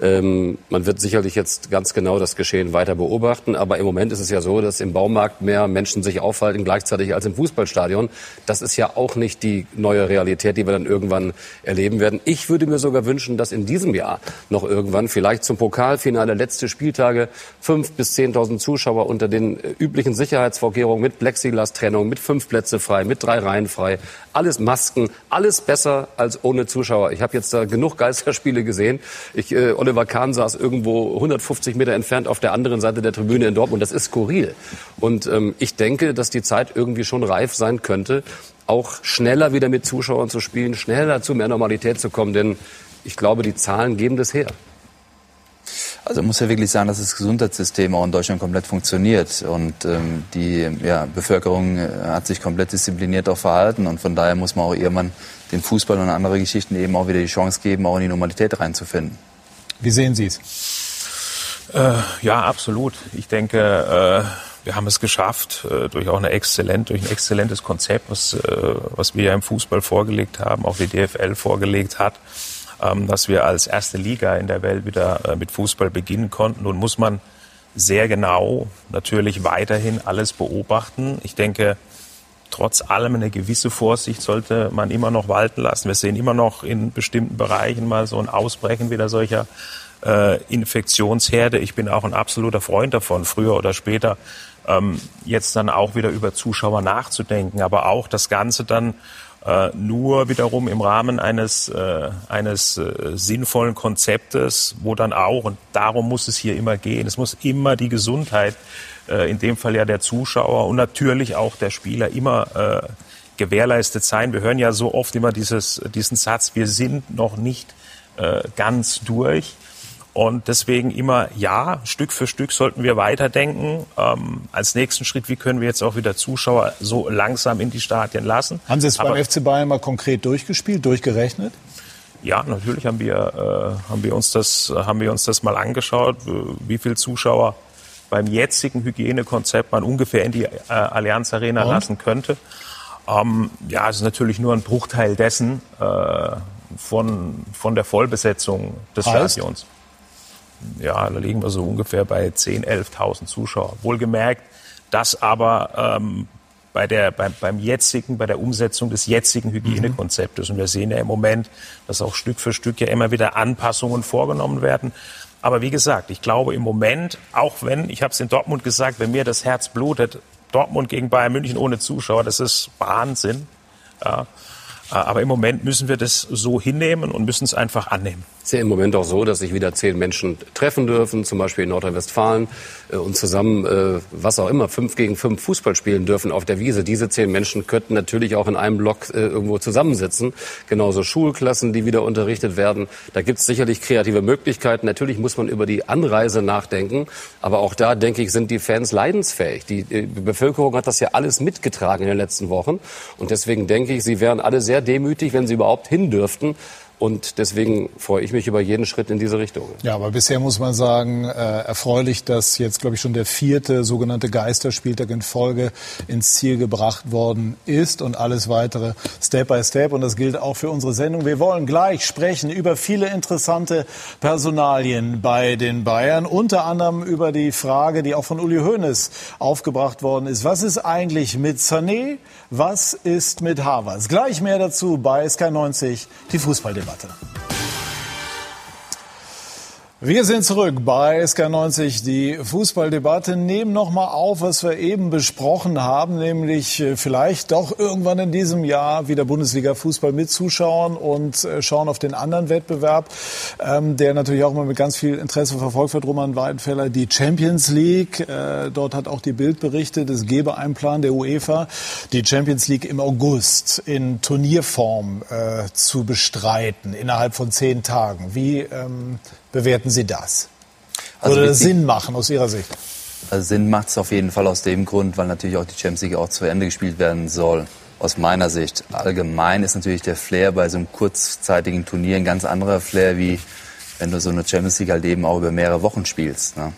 Ähm, man wird sicherlich jetzt ganz genau das Geschehen weiter beobachten. Aber im Moment ist es ja so, dass im Baumarkt mehr Menschen sich aufhalten gleichzeitig als im Fußballstadion. Das ist ja auch nicht die neue Realität, die wir dann irgendwann erleben werden. Ich würde mir sogar wünschen, dass in diesem Jahr noch irgendwann, vielleicht zum Pokalfinale, letzte Spieltage, fünf bis zehntausend Zuschauer unter den äh, üblichen Sicherheitsvorkehrungen mit Plexiglas-Trennung, mit fünf Plätze frei, mit drei Reihen frei, alles Masken, alles besser als ohne Zuschauer. Ich habe jetzt da genug Geisterspiele gesehen. Ich, äh, Oliver Kahn saß irgendwo 150 Meter entfernt auf der anderen Seite der Tribüne in Dortmund. Das ist skurril. Und ähm, ich denke, dass die Zeit irgendwie schon reif sein könnte, auch schneller wieder mit Zuschauern zu spielen, schneller zu mehr Normalität zu kommen. Denn ich glaube, die Zahlen geben das her. Also muss ja wirklich sagen, dass das Gesundheitssystem auch in Deutschland komplett funktioniert und ähm, die ja, Bevölkerung äh, hat sich komplett diszipliniert auch verhalten und von daher muss man auch irgendwann den Fußball und andere Geschichten eben auch wieder die Chance geben, auch in die Normalität reinzufinden. Wie sehen Sie es? Äh, ja, absolut. Ich denke, äh, wir haben es geschafft, äh, durch auch eine exzellent, durch ein exzellentes Konzept, was, äh, was wir ja im Fußball vorgelegt haben, auch die DFL vorgelegt hat, dass wir als erste Liga in der Welt wieder äh, mit Fußball beginnen konnten. Nun muss man sehr genau natürlich weiterhin alles beobachten. Ich denke, trotz allem eine gewisse Vorsicht sollte man immer noch walten lassen. Wir sehen immer noch in bestimmten Bereichen mal so ein Ausbrechen wieder solcher äh, Infektionsherde. Ich bin auch ein absoluter Freund davon, früher oder später ähm, jetzt dann auch wieder über Zuschauer nachzudenken, aber auch das Ganze dann äh, nur wiederum im Rahmen eines, äh, eines äh, sinnvollen Konzeptes, wo dann auch, und darum muss es hier immer gehen, es muss immer die Gesundheit, äh, in dem Fall ja der Zuschauer und natürlich auch der Spieler immer äh, gewährleistet sein. Wir hören ja so oft immer dieses, diesen Satz, wir sind noch nicht äh, ganz durch. Und deswegen immer, ja, Stück für Stück sollten wir weiterdenken. Ähm, als nächsten Schritt, wie können wir jetzt auch wieder Zuschauer so langsam in die Stadien lassen? Haben Sie es beim FC Bayern mal konkret durchgespielt, durchgerechnet? Ja, natürlich haben wir, äh, haben wir uns das, haben wir uns das mal angeschaut, äh, wie viele Zuschauer beim jetzigen Hygienekonzept man ungefähr in die äh, Allianz Arena Und? lassen könnte. Ähm, ja, es ist natürlich nur ein Bruchteil dessen äh, von, von der Vollbesetzung des heißt? Stadions ja, da liegen wir so ungefähr bei 10.000, 11.000 Zuschauer. Wohlgemerkt, das aber ähm, bei der, beim, beim jetzigen, bei der Umsetzung des jetzigen Hygienekonzeptes. Und wir sehen ja im Moment, dass auch Stück für Stück ja immer wieder Anpassungen vorgenommen werden. Aber wie gesagt, ich glaube im Moment, auch wenn, ich habe es in Dortmund gesagt, wenn mir das Herz blutet, Dortmund gegen Bayern München ohne Zuschauer, das ist Wahnsinn. Ja. Aber im Moment müssen wir das so hinnehmen und müssen es einfach annehmen. Ist ja im Moment auch so, dass sich wieder zehn Menschen treffen dürfen, zum Beispiel in Nordrhein-Westfalen, äh, und zusammen, äh, was auch immer, fünf gegen fünf Fußball spielen dürfen auf der Wiese. Diese zehn Menschen könnten natürlich auch in einem Block äh, irgendwo zusammensitzen. Genauso Schulklassen, die wieder unterrichtet werden. Da gibt es sicherlich kreative Möglichkeiten. Natürlich muss man über die Anreise nachdenken. Aber auch da, denke ich, sind die Fans leidensfähig. Die Bevölkerung hat das ja alles mitgetragen in den letzten Wochen. Und deswegen denke ich, sie wären alle sehr demütig, wenn sie überhaupt hin dürften. Und deswegen freue ich mich über jeden Schritt in diese Richtung. Ja, aber bisher muss man sagen, äh, erfreulich, dass jetzt, glaube ich, schon der vierte sogenannte Geisterspieltag in Folge ins Ziel gebracht worden ist und alles weitere Step by Step. Und das gilt auch für unsere Sendung. Wir wollen gleich sprechen über viele interessante Personalien bei den Bayern. Unter anderem über die Frage, die auch von Uli Hoeneß aufgebracht worden ist. Was ist eigentlich mit Sané? Was ist mit Havertz? Gleich mehr dazu bei SK90, die Fußballdebatte. Debate. Wir sind zurück bei SK90, die Fußballdebatte. Nehmen noch mal auf, was wir eben besprochen haben, nämlich äh, vielleicht doch irgendwann in diesem Jahr wieder Bundesliga-Fußball mit Zuschauern und äh, schauen auf den anderen Wettbewerb, ähm, der natürlich auch immer mit ganz viel Interesse verfolgt wird. Roman Weidenfeller, die Champions League. Äh, dort hat auch die Bild berichtet, es gebe einen Plan der UEFA, die Champions League im August in Turnierform zu bestreiten, innerhalb von zehn Tagen. Wie ähm, bewerten Sie das? Also Würde das Sinn machen aus Ihrer Sicht? Also Sinn macht es auf jeden Fall aus dem Grund, weil natürlich auch die Champions League auch zu Ende gespielt werden soll. Aus meiner Sicht. Allgemein ist natürlich der Flair bei so einem kurzzeitigen Turnier ein ganz anderer Flair, wie wenn du so eine Champions League halt eben auch über mehrere Wochen spielst. Ne?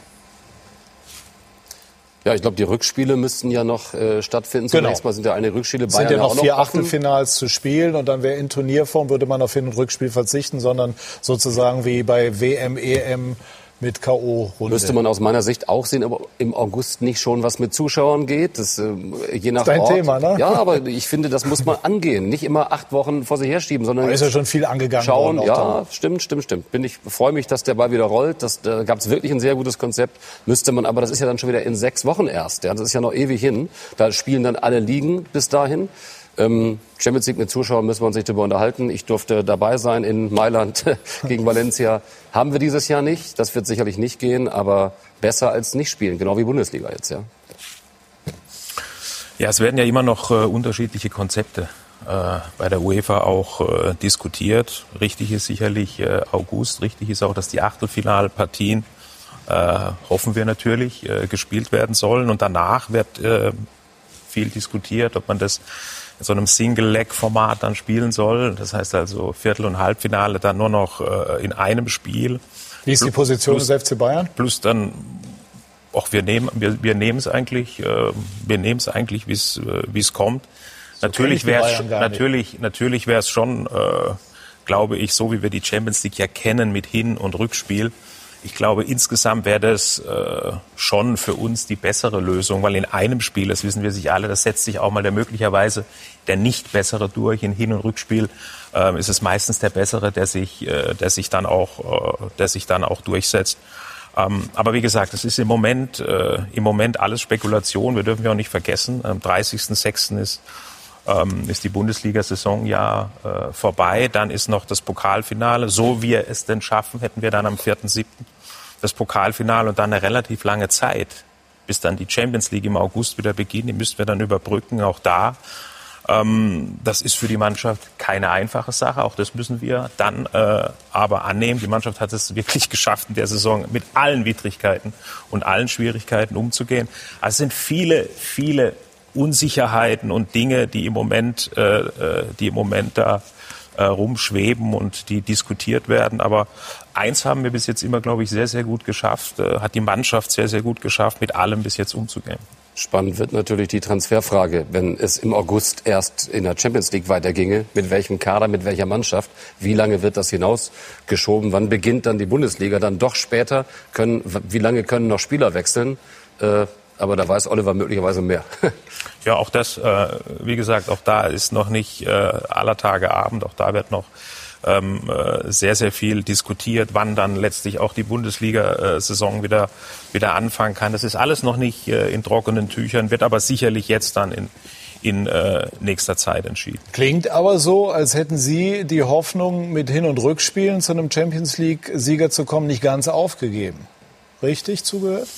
Ja, ich glaube, die Rückspiele müssten ja noch äh, stattfinden. Genau. Zunächst mal sind ja eine Rückspiele Bayern Es sind ja noch vier Achtelfinals zu spielen und dann wäre in Turnierform würde man auf Hin- und Rückspiel verzichten, sondern sozusagen wie bei WM, EM mit K.O.-Runde. Müsste man aus meiner Sicht auch sehen, aber im August nicht schon was mit Zuschauern geht. Das, äh, je nach das ist dein Ort. Thema, ne? Ja, aber ich finde, das muss man angehen. Nicht immer acht Wochen vor sich herschieben, sondern. Da ist ja schon viel angegangen schauen, worden. Ja, dann. stimmt, stimmt, stimmt. Bin ich freue mich, dass der Ball wieder rollt. Das, da gab es wirklich ein sehr gutes Konzept. Müsste man, aber das ist ja dann schon wieder in sechs Wochen erst. Ja, das ist ja noch ewig hin. Da spielen dann alle Ligen bis dahin. Ähm, Champions League mit Zuschauern müssen wir uns nicht darüber unterhalten. Ich durfte dabei sein in Mailand <laughs> gegen Valencia. Haben wir dieses Jahr nicht. Das wird sicherlich nicht gehen, aber besser als nicht spielen. Genau wie Bundesliga jetzt, ja. Ja, es werden ja immer noch äh, unterschiedliche Konzepte äh, bei der UEFA auch äh, diskutiert. Richtig ist sicherlich äh, August. Richtig ist auch, dass die Achtelfinalpartien äh, hoffen wir natürlich, äh, gespielt werden sollen. Und danach wird viel diskutiert, ob man das in so einem Single-Leg-Format dann spielen soll. Das heißt also Viertel- und Halbfinale dann nur noch äh, in einem Spiel. Wie ist die Position plus, des FC Bayern? Plus dann, auch wir nehmen, wir, wir nehmen es eigentlich, äh, wir nehmen es eigentlich, wie es, äh, wie es kommt. So natürlich wäre es, natürlich, natürlich wäre es schon, äh, glaube ich, so wie wir die Champions League ja kennen mit Hin- und Rückspiel. Ich glaube, insgesamt wäre das äh, schon für uns die bessere Lösung, weil in einem Spiel, das wissen wir sich alle, das setzt sich auch mal der möglicherweise der nicht bessere durch. In Hin- und Rückspiel äh, ist es meistens der bessere, der sich, äh, der sich dann auch, äh, der sich dann auch durchsetzt. Ähm, aber wie gesagt, es ist im Moment, äh, im Moment alles Spekulation. Wir dürfen ja auch nicht vergessen, am 30.06. ist ähm, ist die Bundesliga-Saison ja äh, vorbei. Dann ist noch das Pokalfinale. So wir es denn schaffen, hätten wir dann am 4.7. das Pokalfinale und dann eine relativ lange Zeit, bis dann die Champions League im August wieder beginnt. Die müssten wir dann überbrücken, auch da. Ähm, das ist für die Mannschaft keine einfache Sache. Auch das müssen wir dann äh, aber annehmen. Die Mannschaft hat es wirklich <laughs> geschafft, in der Saison mit allen Widrigkeiten und allen Schwierigkeiten umzugehen. Also es sind viele, viele Unsicherheiten und Dinge, die im Moment, äh, äh, die im Moment da äh, rumschweben und die diskutiert werden. Aber eins haben wir bis jetzt immer, glaube ich, sehr, sehr gut geschafft, äh, hat die Mannschaft sehr, sehr gut geschafft, mit allem bis jetzt umzugehen. Spannend wird natürlich die Transferfrage, wenn es im August erst in der Champions League weiterginge. Mit welchem Kader, mit welcher Mannschaft? Wie lange wird das hinausgeschoben? Wann beginnt dann die Bundesliga? Dann doch später? Können, wie lange können noch Spieler wechseln? Äh, aber da weiß Oliver möglicherweise mehr. <laughs> ja, auch das, äh, wie gesagt, auch da ist noch nicht äh, aller Tage Abend. Auch da wird noch ähm, äh, sehr, sehr viel diskutiert, wann dann letztlich auch die Bundesliga-Saison wieder, wieder anfangen kann. Das ist alles noch nicht äh, in trockenen Tüchern, wird aber sicherlich jetzt dann in, in äh, nächster Zeit entschieden. Klingt aber so, als hätten Sie die Hoffnung, mit Hin- und Rückspielen zu einem Champions League-Sieger zu kommen, nicht ganz aufgegeben. Richtig zugehört?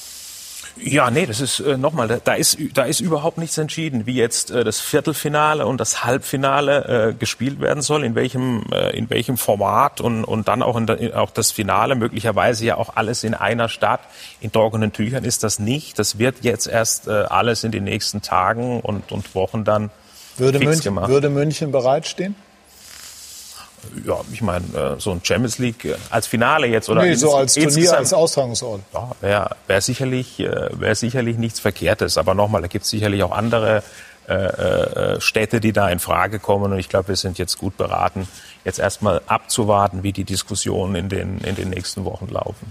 Ja, nee, das ist äh, nochmal, da, da, ist da ist überhaupt nichts entschieden, wie jetzt äh, das Viertelfinale und das Halbfinale äh, gespielt werden soll, in welchem äh, in welchem Format und und dann auch in der, auch das Finale möglicherweise ja auch alles in einer Stadt. In trockenen Tüchern ist das nicht. Das wird jetzt erst äh, alles in den nächsten Tagen und und Wochen dann würde München, gemacht. würde München bereitstehen? Ja, ich meine, äh, so ein Champions League äh, als Finale jetzt oder nee, so als Turnier, als Austragungsort. Ja, wäre wär sicherlich, äh, wär sicherlich nichts Verkehrtes. Aber nochmal, da gibt es sicherlich auch andere äh, äh, Städte, die da in Frage kommen. Und ich glaube, wir sind jetzt gut beraten, jetzt erstmal abzuwarten, wie die Diskussionen in den, in den nächsten Wochen laufen.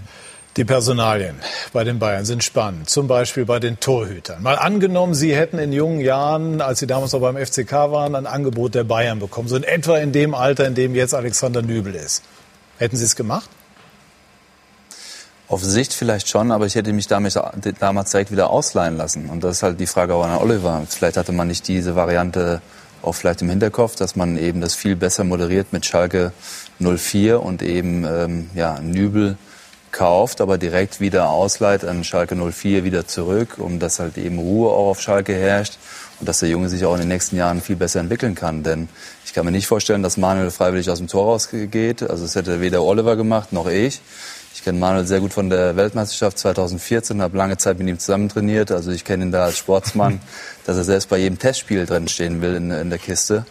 Die Personalien bei den Bayern sind spannend, zum Beispiel bei den Torhütern. Mal angenommen, Sie hätten in jungen Jahren, als Sie damals noch beim FCK waren, ein Angebot der Bayern bekommen, so in etwa in dem Alter, in dem jetzt Alexander Nübel ist. Hätten Sie es gemacht? Auf Sicht vielleicht schon, aber ich hätte mich damals, damals direkt wieder ausleihen lassen. Und das ist halt die Frage auch an Oliver. Vielleicht hatte man nicht diese Variante auch vielleicht im Hinterkopf, dass man eben das viel besser moderiert mit Schalke 04 und eben ähm, ja, Nübel kauft, aber direkt wieder ausleiht an Schalke 04 wieder zurück, um dass halt eben Ruhe auch auf Schalke herrscht und dass der Junge sich auch in den nächsten Jahren viel besser entwickeln kann. Denn ich kann mir nicht vorstellen, dass Manuel freiwillig aus dem Tor rausgeht. Also es hätte weder Oliver gemacht noch ich. Ich kenne Manuel sehr gut von der Weltmeisterschaft 2014, habe lange Zeit mit ihm zusammen trainiert. Also ich kenne ihn da als Sportsmann, <laughs> dass er selbst bei jedem Testspiel drin stehen will in, in der Kiste.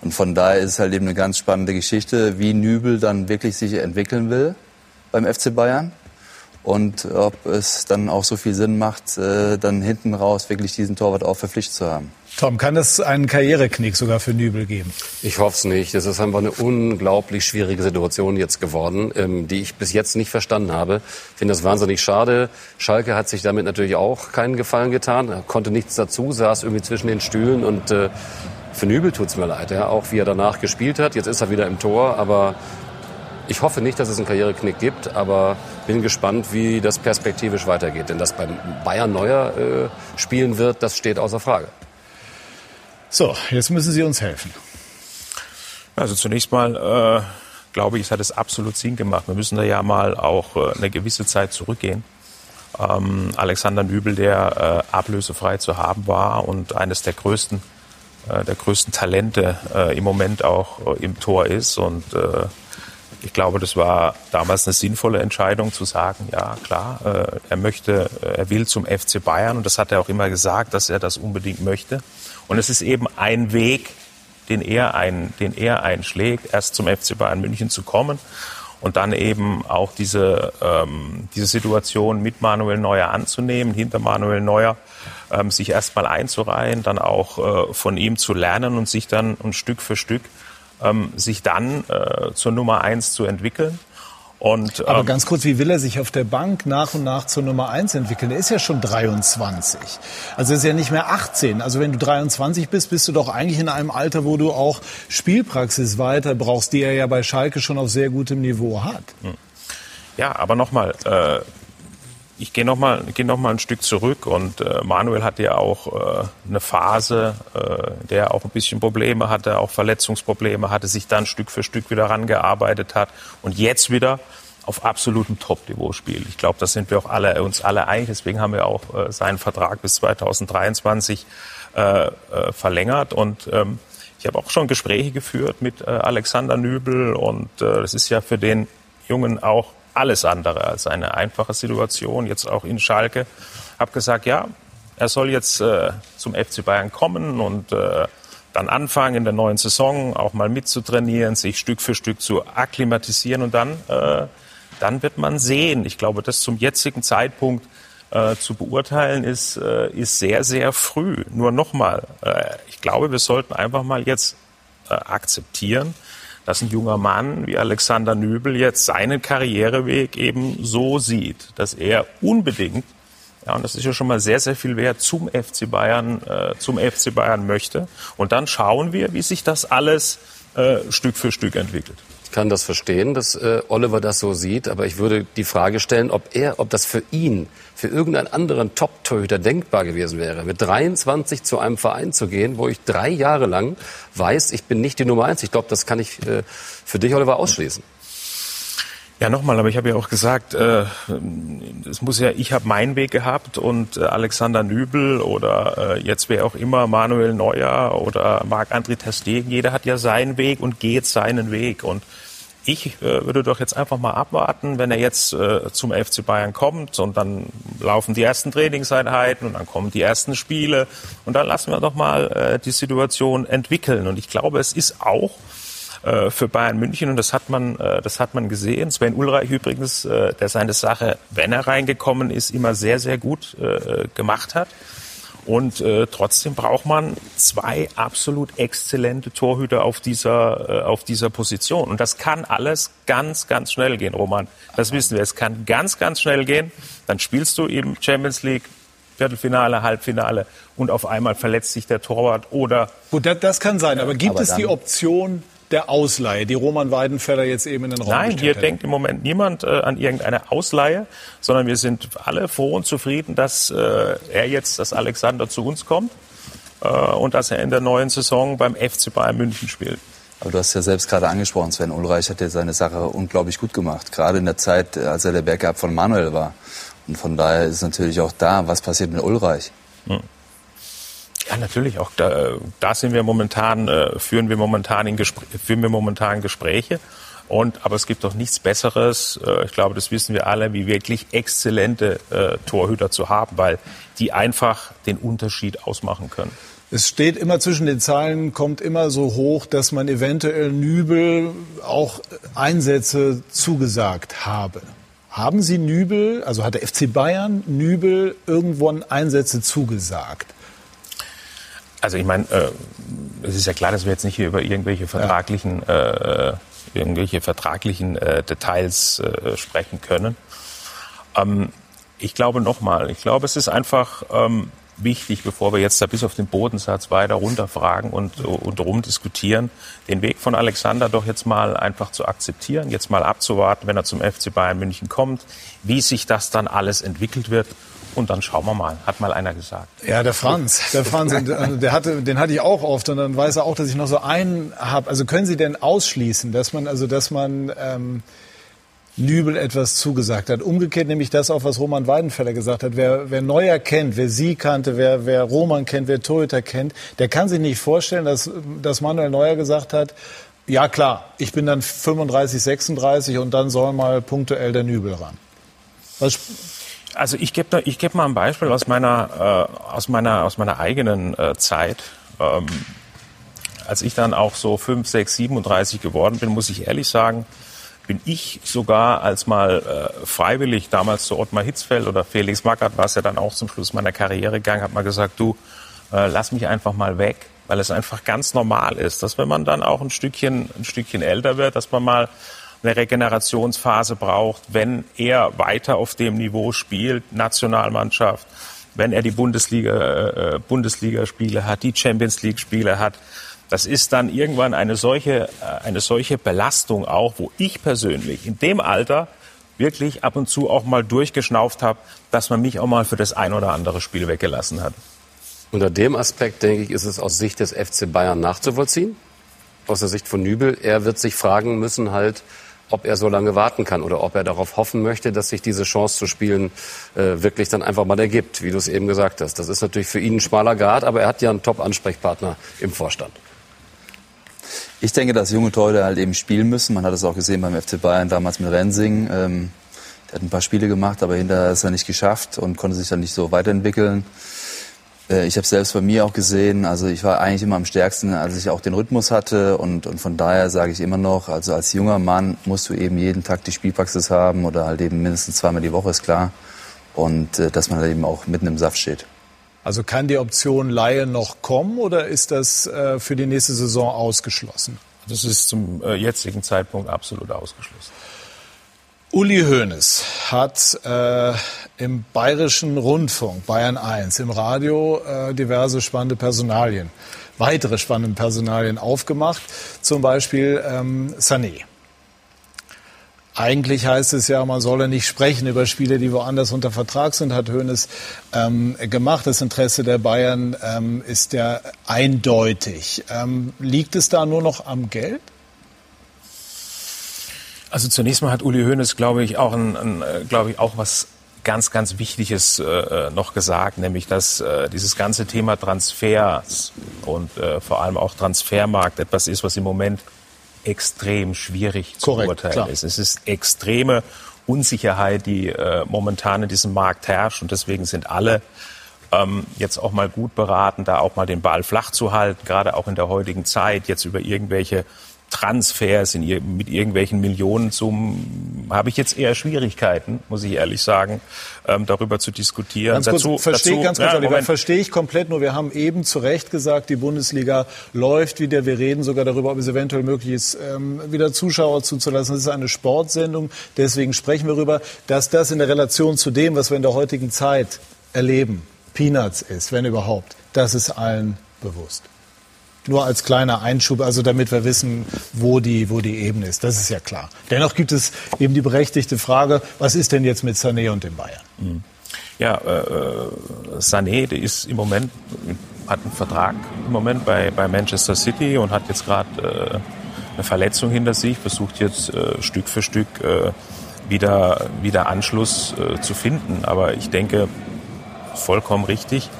Und von daher ist es halt eben eine ganz spannende Geschichte, wie Nübel dann wirklich sich entwickeln will beim FC Bayern und ob es dann auch so viel Sinn macht, äh, dann hinten raus wirklich diesen Torwart auch verpflichtet zu haben. Tom, kann es einen Karriereknick sogar für Nübel geben? Ich hoffe es nicht. Das ist einfach eine unglaublich schwierige Situation jetzt geworden, ähm, die ich bis jetzt nicht verstanden habe. Ich finde das wahnsinnig schade. Schalke hat sich damit natürlich auch keinen Gefallen getan, er konnte nichts dazu, saß irgendwie zwischen den Stühlen und äh, für Nübel tut's mir leid, ja, auch wie er danach gespielt hat. Jetzt ist er wieder im Tor, aber ich hoffe nicht, dass es einen Karriereknick gibt, aber bin gespannt, wie das perspektivisch weitergeht. Denn dass beim Bayern Neuer äh, spielen wird, das steht außer Frage. So, jetzt müssen Sie uns helfen. Also zunächst mal äh, glaube ich, es hat es absolut Sinn gemacht. Wir müssen da ja mal auch äh, eine gewisse Zeit zurückgehen. Ähm, Alexander Nübel, der äh, ablösefrei zu haben war und eines der größten, äh, der größten Talente äh, im Moment auch äh, im Tor ist und ich glaube, das war damals eine sinnvolle Entscheidung zu sagen, ja klar, äh, er möchte, äh, er will zum FC Bayern und das hat er auch immer gesagt, dass er das unbedingt möchte. Und es ist eben ein Weg, den er, ein, den er einschlägt, erst zum FC Bayern München zu kommen und dann eben auch diese, ähm, diese Situation mit Manuel Neuer anzunehmen, hinter Manuel Neuer ähm, sich erstmal einzureihen, dann auch äh, von ihm zu lernen und sich dann ein Stück für Stück ähm, sich dann äh, zur Nummer eins zu entwickeln. Und, Aber ähm, ganz kurz, wie will er sich auf der Bank nach und nach zur Nummer eins entwickeln? Er ist ja schon 23. Also er ist ja nicht mehr 18. Also wenn du 23 bist, bist du doch eigentlich in einem Alter, wo du auch Spielpraxis weiter brauchst, die er ja bei Schalke schon auf sehr gutem Niveau hat. Hm. Ja, aber nochmal, äh, ich gehe noch mal, geh noch mal ein Stück zurück und äh, Manuel hatte ja auch äh, eine Phase, äh, der auch ein bisschen Probleme hatte, auch Verletzungsprobleme hatte, sich dann Stück für Stück wieder rangearbeitet hat und jetzt wieder auf absolutem Top-Niveau spielt. Ich glaube, da sind wir auch alle uns alle einig. Deswegen haben wir auch äh, seinen Vertrag bis 2023 äh, äh, verlängert und ähm, ich habe auch schon Gespräche geführt mit äh, Alexander Nübel und äh, das ist ja für den Jungen auch alles andere als eine einfache Situation, jetzt auch in Schalke. Habe gesagt, ja, er soll jetzt äh, zum FC Bayern kommen und äh, dann anfangen in der neuen Saison auch mal mitzutrainieren, sich Stück für Stück zu akklimatisieren und dann, äh, dann wird man sehen. Ich glaube, das zum jetzigen Zeitpunkt äh, zu beurteilen ist, äh, ist sehr, sehr früh. Nur nochmal, äh, ich glaube, wir sollten einfach mal jetzt äh, akzeptieren, dass ein junger Mann wie Alexander Nübel jetzt seinen Karriereweg eben so sieht, dass er unbedingt, ja, und das ist ja schon mal sehr, sehr viel wert, zum FC Bayern, äh, zum FC Bayern möchte. Und dann schauen wir, wie sich das alles äh, Stück für Stück entwickelt kann das verstehen, dass äh, Oliver das so sieht, aber ich würde die Frage stellen, ob er, ob das für ihn, für irgendeinen anderen Top-Torhüter denkbar gewesen wäre, mit 23 zu einem Verein zu gehen, wo ich drei Jahre lang weiß, ich bin nicht die Nummer eins. Ich glaube, das kann ich äh, für dich, Oliver, ausschließen. Ja, nochmal, aber ich habe ja auch gesagt, äh, es muss ja, ich habe meinen Weg gehabt und äh, Alexander Nübel oder äh, jetzt wer auch immer, Manuel Neuer oder Marc-André Testegen, jeder hat ja seinen Weg und geht seinen Weg und ich äh, würde doch jetzt einfach mal abwarten, wenn er jetzt äh, zum FC Bayern kommt und dann laufen die ersten Trainingseinheiten und dann kommen die ersten Spiele und dann lassen wir doch mal äh, die Situation entwickeln. Und ich glaube, es ist auch äh, für Bayern München und das hat man, äh, das hat man gesehen. Sven Ulreich übrigens, äh, der seine Sache, wenn er reingekommen ist, immer sehr, sehr gut gemacht hat. Und äh, trotzdem braucht man zwei absolut exzellente Torhüter auf dieser, äh, auf dieser Position. Und das kann alles ganz, ganz schnell gehen, Roman. Das wissen wir. Es kann ganz, ganz schnell gehen. Dann spielst du im Champions League Viertelfinale, Halbfinale und auf einmal verletzt sich der Torwart oder. Gut, das, das kann sein. Aber gibt aber es die Option, der Ausleihe, die Roman Weidenfeller jetzt eben in den Raum Nein, hier hätte. denkt im Moment niemand äh, an irgendeine Ausleihe, sondern wir sind alle froh und zufrieden, dass äh, er jetzt, dass Alexander zu uns kommt äh, und dass er in der neuen Saison beim FC Bayern München spielt. Aber du hast ja selbst gerade angesprochen, Sven Ulreich hat ja seine Sache unglaublich gut gemacht. Gerade in der Zeit, als er der Backup von Manuel war. Und von daher ist natürlich auch da, was passiert mit Ulreich? Hm. Ja, natürlich auch. Da, da sind wir momentan, äh, führen wir momentan in führen wir momentan Gespräche. Und, aber es gibt doch nichts Besseres, äh, ich glaube, das wissen wir alle, wie wirklich exzellente äh, Torhüter zu haben, weil die einfach den Unterschied ausmachen können. Es steht immer zwischen den Zeilen, kommt immer so hoch, dass man eventuell Nübel auch Einsätze zugesagt habe. Haben Sie Nübel, also hat der FC Bayern Nübel irgendwann Einsätze zugesagt? Also ich meine, äh, es ist ja klar, dass wir jetzt nicht hier über irgendwelche vertraglichen, ja. äh, irgendwelche vertraglichen äh, Details äh, sprechen können. Ähm, ich glaube nochmal, ich glaube, es ist einfach ähm, wichtig, bevor wir jetzt da bis auf den Bodensatz weiter runterfragen und, und rumdiskutieren, den Weg von Alexander doch jetzt mal einfach zu akzeptieren, jetzt mal abzuwarten, wenn er zum FC Bayern München kommt, wie sich das dann alles entwickelt wird und dann schauen wir mal, hat mal einer gesagt. Ja, der Franz, <laughs> der Franz, äh, der hatte, den hatte ich auch oft und dann weiß er auch, dass ich noch so einen habe. Also können Sie denn ausschließen, dass man, also dass man ähm, Nübel etwas zugesagt hat? Umgekehrt nämlich das auch, was Roman Weidenfeller gesagt hat. Wer, wer Neuer kennt, wer Sie kannte, wer, wer Roman kennt, wer Torhüter kennt, der kann sich nicht vorstellen, dass, dass Manuel Neuer gesagt hat, Ja, klar. Ich bin dann 35, 36 und dann soll mal punktuell der Nübel ran. Was also ich gebe ich geb mal ein Beispiel aus meiner, äh, aus meiner, aus meiner eigenen äh, Zeit. Ähm, als ich dann auch so 5, 6, 37 geworden bin, muss ich ehrlich sagen, bin ich sogar als mal äh, freiwillig damals zu Ottmar Hitzfeld oder Felix Magath war es ja dann auch zum Schluss meiner Karriere gegangen, hat mal gesagt, du, äh, lass mich einfach mal weg, weil es einfach ganz normal ist, dass wenn man dann auch ein Stückchen, ein Stückchen älter wird, dass man mal eine Regenerationsphase braucht, wenn er weiter auf dem Niveau spielt, Nationalmannschaft, wenn er die Bundesliga, äh, Bundesligaspiele hat, die Champions League Spiele hat, das ist dann irgendwann eine solche, äh, eine solche Belastung auch, wo ich persönlich in dem Alter wirklich ab und zu auch mal durchgeschnauft habe, dass man mich auch mal für das ein oder andere Spiel weggelassen hat. Unter dem Aspekt, denke ich, ist es aus Sicht des FC Bayern nachzuvollziehen. Aus der Sicht von Nübel, er wird sich fragen müssen halt, ob er so lange warten kann oder ob er darauf hoffen möchte, dass sich diese Chance zu spielen äh, wirklich dann einfach mal ergibt, wie du es eben gesagt hast. Das ist natürlich für ihn ein schmaler Grad, aber er hat ja einen Top-Ansprechpartner im Vorstand. Ich denke, dass junge Torhüter halt eben spielen müssen. Man hat es auch gesehen beim FC Bayern damals mit Rensing. Ähm, der hat ein paar Spiele gemacht, aber hinterher ist er nicht geschafft und konnte sich dann nicht so weiterentwickeln. Äh, ich habe selbst bei mir auch gesehen, also ich war eigentlich immer am stärksten, als ich auch den Rhythmus hatte und, und von daher sage ich immer noch, also als junger Mann musst du eben jeden Tag die Spielpraxis haben oder halt eben mindestens zweimal die Woche, ist klar. Und äh, dass man da eben auch mitten im Saft steht. Also kann die Option Laie noch kommen oder ist das äh, für die nächste Saison ausgeschlossen? Das ist zum äh, jetzigen Zeitpunkt absolut ausgeschlossen. Uli Hoeneß hat äh, im bayerischen Rundfunk, Bayern 1, im Radio äh, diverse spannende Personalien, weitere spannende Personalien aufgemacht. Zum Beispiel ähm, Sané. Eigentlich heißt es ja, man solle nicht sprechen über Spiele, die woanders unter Vertrag sind, hat Hoeneß ähm, gemacht. Das Interesse der Bayern ähm, ist ja eindeutig. Ähm, liegt es da nur noch am Geld? Also zunächst mal hat Uli Hoeneß, glaube ich, auch, ein, ein äh, glaube ich, auch was ganz, ganz Wichtiges äh, äh, noch gesagt, nämlich dass äh, dieses ganze Thema Transfers und äh, vor allem auch Transfermarkt etwas ist, was im Moment extrem schwierig zu Korrekt, beurteilen klar. ist. Es ist extreme Unsicherheit, die äh, momentan in diesem Markt herrscht und deswegen sind alle ähm, jetzt auch mal gut beraten, da auch mal den Ball flach zu halten, gerade auch in der heutigen Zeit, jetzt über irgendwelche Transfers in, mit irgendwelchen Millionensummen habe ich jetzt eher Schwierigkeiten, muss ich ehrlich sagen, ähm, darüber zu diskutieren. Ganz kurz, dazu, verstehe, dazu, ganz kurz, ja, Oliver, verstehe ich komplett, nur wir haben eben zu Recht gesagt, die Bundesliga läuft wieder. Wir reden sogar darüber, ob es eventuell möglich ist, ähm, wieder Zuschauer zuzulassen. Das ist eine Sportsendung, deswegen sprechen wir darüber, dass das in der Relation zu dem, was wir in der heutigen Zeit erleben, Peanuts ist, wenn überhaupt. Das ist allen bewusst. Nur als kleiner Einschub, also damit wir wissen, wo die, wo die Ebene ist. Das ist ja klar. Dennoch gibt es eben die berechtigte Frage, was ist denn jetzt mit Sané und den Bayern? Mhm. Ja, äh, äh, Sané, der ist im Moment, hat einen Vertrag im Moment bei, bei Manchester City und hat jetzt gerade äh, eine Verletzung hinter sich, versucht jetzt äh, Stück für Stück äh, wieder, wieder Anschluss äh, zu finden. Aber ich denke, vollkommen richtig.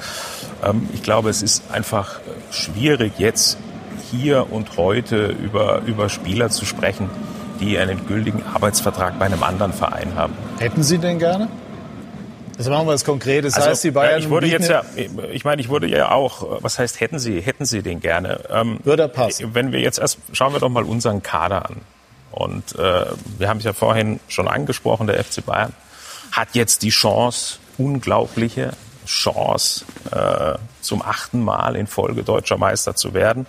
Ähm, ich glaube, es ist einfach schwierig, jetzt hier und heute über, über Spieler zu sprechen, die einen gültigen Arbeitsvertrag bei einem anderen Verein haben. Hätten Sie denn gerne? Das machen wir jetzt konkret. Das also, heißt, die Bayern. Ja, ich wurde jetzt ja, ich meine, ich wurde ja auch. Was heißt, hätten Sie, hätten Sie den gerne? Ähm, Würde passen. Wenn wir jetzt erst schauen wir doch mal unseren Kader an. Und äh, wir haben es ja vorhin schon angesprochen. Der FC Bayern hat jetzt die Chance, unglaubliche Chance, äh, zum achten Mal in Folge deutscher Meister zu werden.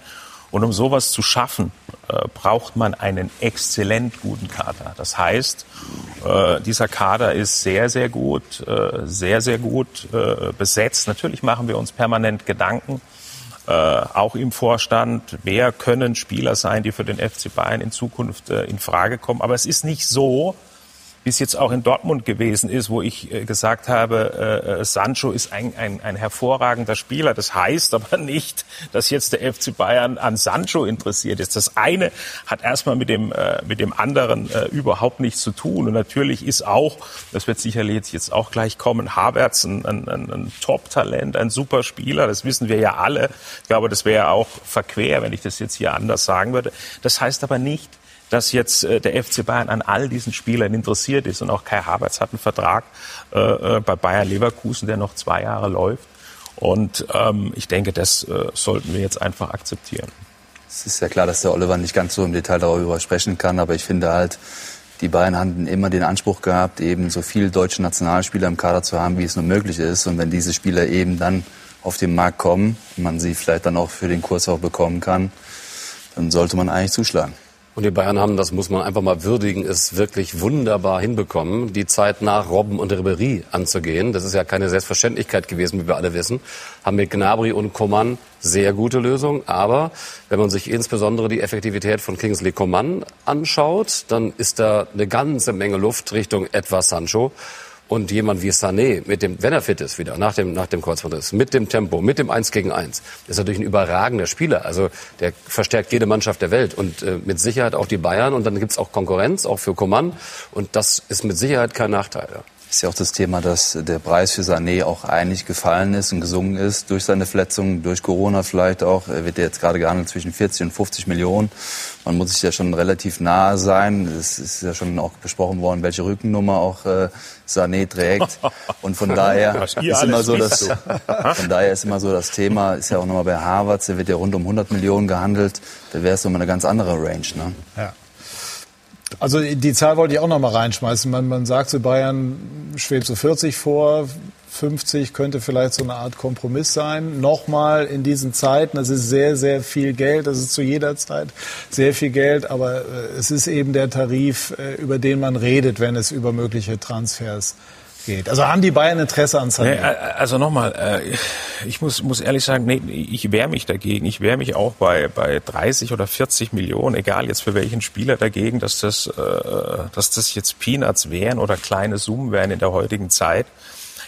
Und um sowas zu schaffen, äh, braucht man einen exzellent guten Kader. Das heißt, äh, dieser Kader ist sehr, sehr gut, sehr, sehr gut besetzt. Natürlich machen wir uns permanent Gedanken, auch im Vorstand, wer können Spieler sein, die für den FC Bayern in Zukunft in Frage kommen. Aber es ist nicht so, wie jetzt auch in Dortmund gewesen ist, wo ich äh, gesagt habe, äh, Sancho ist ein, ein, ein hervorragender Spieler. Das heißt aber <laughs> nicht, dass jetzt der FC Bayern an Sancho interessiert ist. Das eine hat erstmal mit dem, äh, mit dem anderen äh, überhaupt nichts zu tun. Und natürlich ist auch, das wird sicherlich jetzt auch gleich kommen, Havertz ein, ein, ein Top-Talent, ein super Spieler. Das wissen wir ja alle. Ich glaube, das wäre auch verquer, wenn ich das jetzt hier anders sagen würde. Das heißt aber nicht, dass jetzt äh, der FC Bayern an all diesen Spielern interessiert ist. Und auch Kai Havertz hat einen Vertrag äh, äh, bei Bayer Leverkusen, der noch zwei Jahre läuft. Und ähm, ich denke, das äh, sollten wir jetzt einfach akzeptieren. Es ist ja klar, dass der Oliver nicht ganz so im Detail darüber sprechen kann, aber ich finde halt, die Bayern hatten immer den Anspruch gehabt, eben so viele deutsche Nationalspieler im Kader zu haben, wie es nur möglich ist. Und wenn diese Spieler eben dann auf den Markt kommen, man sie vielleicht dann auch für den Kurs auch bekommen kann, dann sollte man eigentlich zuschlagen. Und die Bayern haben, das muss man einfach mal würdigen, es wirklich wunderbar hinbekommen, die Zeit nach Robben und Ribery anzugehen. Das ist ja keine Selbstverständlichkeit gewesen, wie wir alle wissen. Haben mit Gnabry und Coman sehr gute Lösungen. Aber wenn man sich insbesondere die Effektivität von Kingsley Coman anschaut, dann ist da eine ganze Menge Luft Richtung etwas Sancho. Und jemand wie Sané, mit dem, wenn er fit ist wieder, nach dem, nach dem Kreuzbandriss, mit dem Tempo, mit dem 1 gegen 1, ist natürlich ein überragender Spieler. Also der verstärkt jede Mannschaft der Welt und äh, mit Sicherheit auch die Bayern. Und dann gibt's auch Konkurrenz, auch für Coman. Und das ist mit Sicherheit kein Nachteil. Ja ist ja auch das Thema, dass der Preis für Sané auch eigentlich gefallen ist und gesungen ist durch seine Verletzung, durch Corona vielleicht auch. Er wird ja jetzt gerade gehandelt zwischen 40 und 50 Millionen. Man muss sich ja schon relativ nahe sein. Es ist ja schon auch besprochen worden, welche Rückennummer auch äh, Sané trägt. Und von <laughs> daher ist immer so das, <laughs> von daher ist immer so das Thema, ist ja auch nochmal bei Harvard, der wird ja rund um 100 Millionen gehandelt. Da wäre es nochmal eine ganz andere Range, ne? Ja. Also die Zahl wollte ich auch noch mal reinschmeißen. Man, man sagt so, Bayern schwebt so 40 vor, 50 könnte vielleicht so eine Art Kompromiss sein. Nochmal in diesen Zeiten, das ist sehr, sehr viel Geld, das ist zu jeder Zeit sehr viel Geld, aber äh, es ist eben der Tarif, äh, über den man redet, wenn es über mögliche Transfers geht. Also haben die Bayern Interesse an Sané? Nee, also nochmal, äh, ich muss, muss ehrlich sagen, nee, ich wehre mich dagegen. Ich wehre mich auch bei, bei 30 oder 40 Millionen, egal jetzt für welchen Spieler dagegen, dass das, äh, dass das jetzt Peanuts wären oder kleine Summen wären in der heutigen Zeit.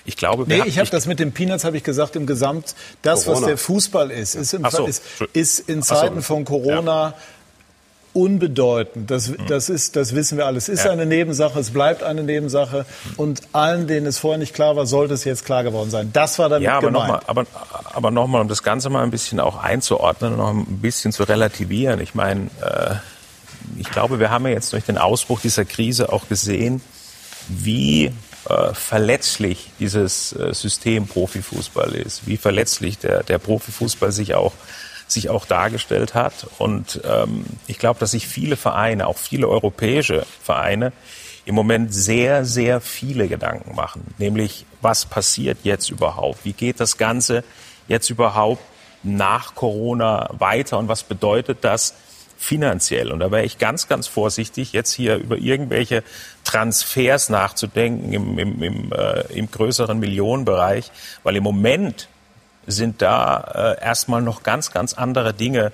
Ich glaube, nee, ich habe das mit den Peanuts habe ich gesagt im Gesamt. Das, Corona. was der Fußball ist, ist, im, so. ist, ist in Zeiten so. von Corona ja unbedeutend. Das, das, ist, das wissen wir alles. Es ist ja. eine Nebensache, es bleibt eine Nebensache. Und allen, denen es vorher nicht klar war, sollte es jetzt klar geworden sein. Das war damit ja, aber gemeint. Noch mal, aber, aber nochmal, um das Ganze mal ein bisschen auch einzuordnen und noch ein bisschen zu relativieren. Ich meine, äh, ich glaube, wir haben ja jetzt durch den Ausbruch dieser Krise auch gesehen, wie äh, verletzlich dieses äh, System Profifußball ist, wie verletzlich der, der Profifußball sich auch sich auch dargestellt hat. Und ähm, ich glaube, dass sich viele Vereine, auch viele europäische Vereine, im Moment sehr, sehr viele Gedanken machen. Nämlich, was passiert jetzt überhaupt? Wie geht das Ganze jetzt überhaupt nach Corona weiter? Und was bedeutet das finanziell? Und da wäre ich ganz, ganz vorsichtig, jetzt hier über irgendwelche Transfers nachzudenken im, im, im, äh, im größeren Millionenbereich, weil im Moment sind da äh, erstmal noch ganz, ganz andere Dinge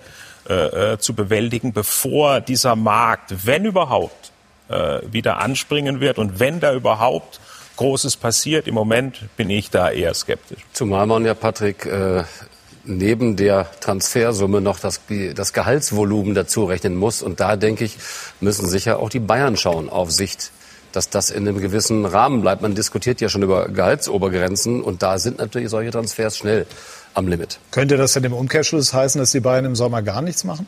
äh, äh, zu bewältigen, bevor dieser Markt, wenn überhaupt, äh, wieder anspringen wird und wenn da überhaupt Großes passiert. Im Moment bin ich da eher skeptisch. Zumal man ja, Patrick, äh, neben der Transfersumme noch das, das Gehaltsvolumen dazu rechnen muss. Und da, denke ich, müssen sicher auch die Bayern schauen auf Sicht dass das in einem gewissen Rahmen bleibt. Man diskutiert ja schon über Gehaltsobergrenzen und da sind natürlich solche Transfers schnell am Limit. Könnte das denn im Umkehrschluss heißen, dass die Bayern im Sommer gar nichts machen?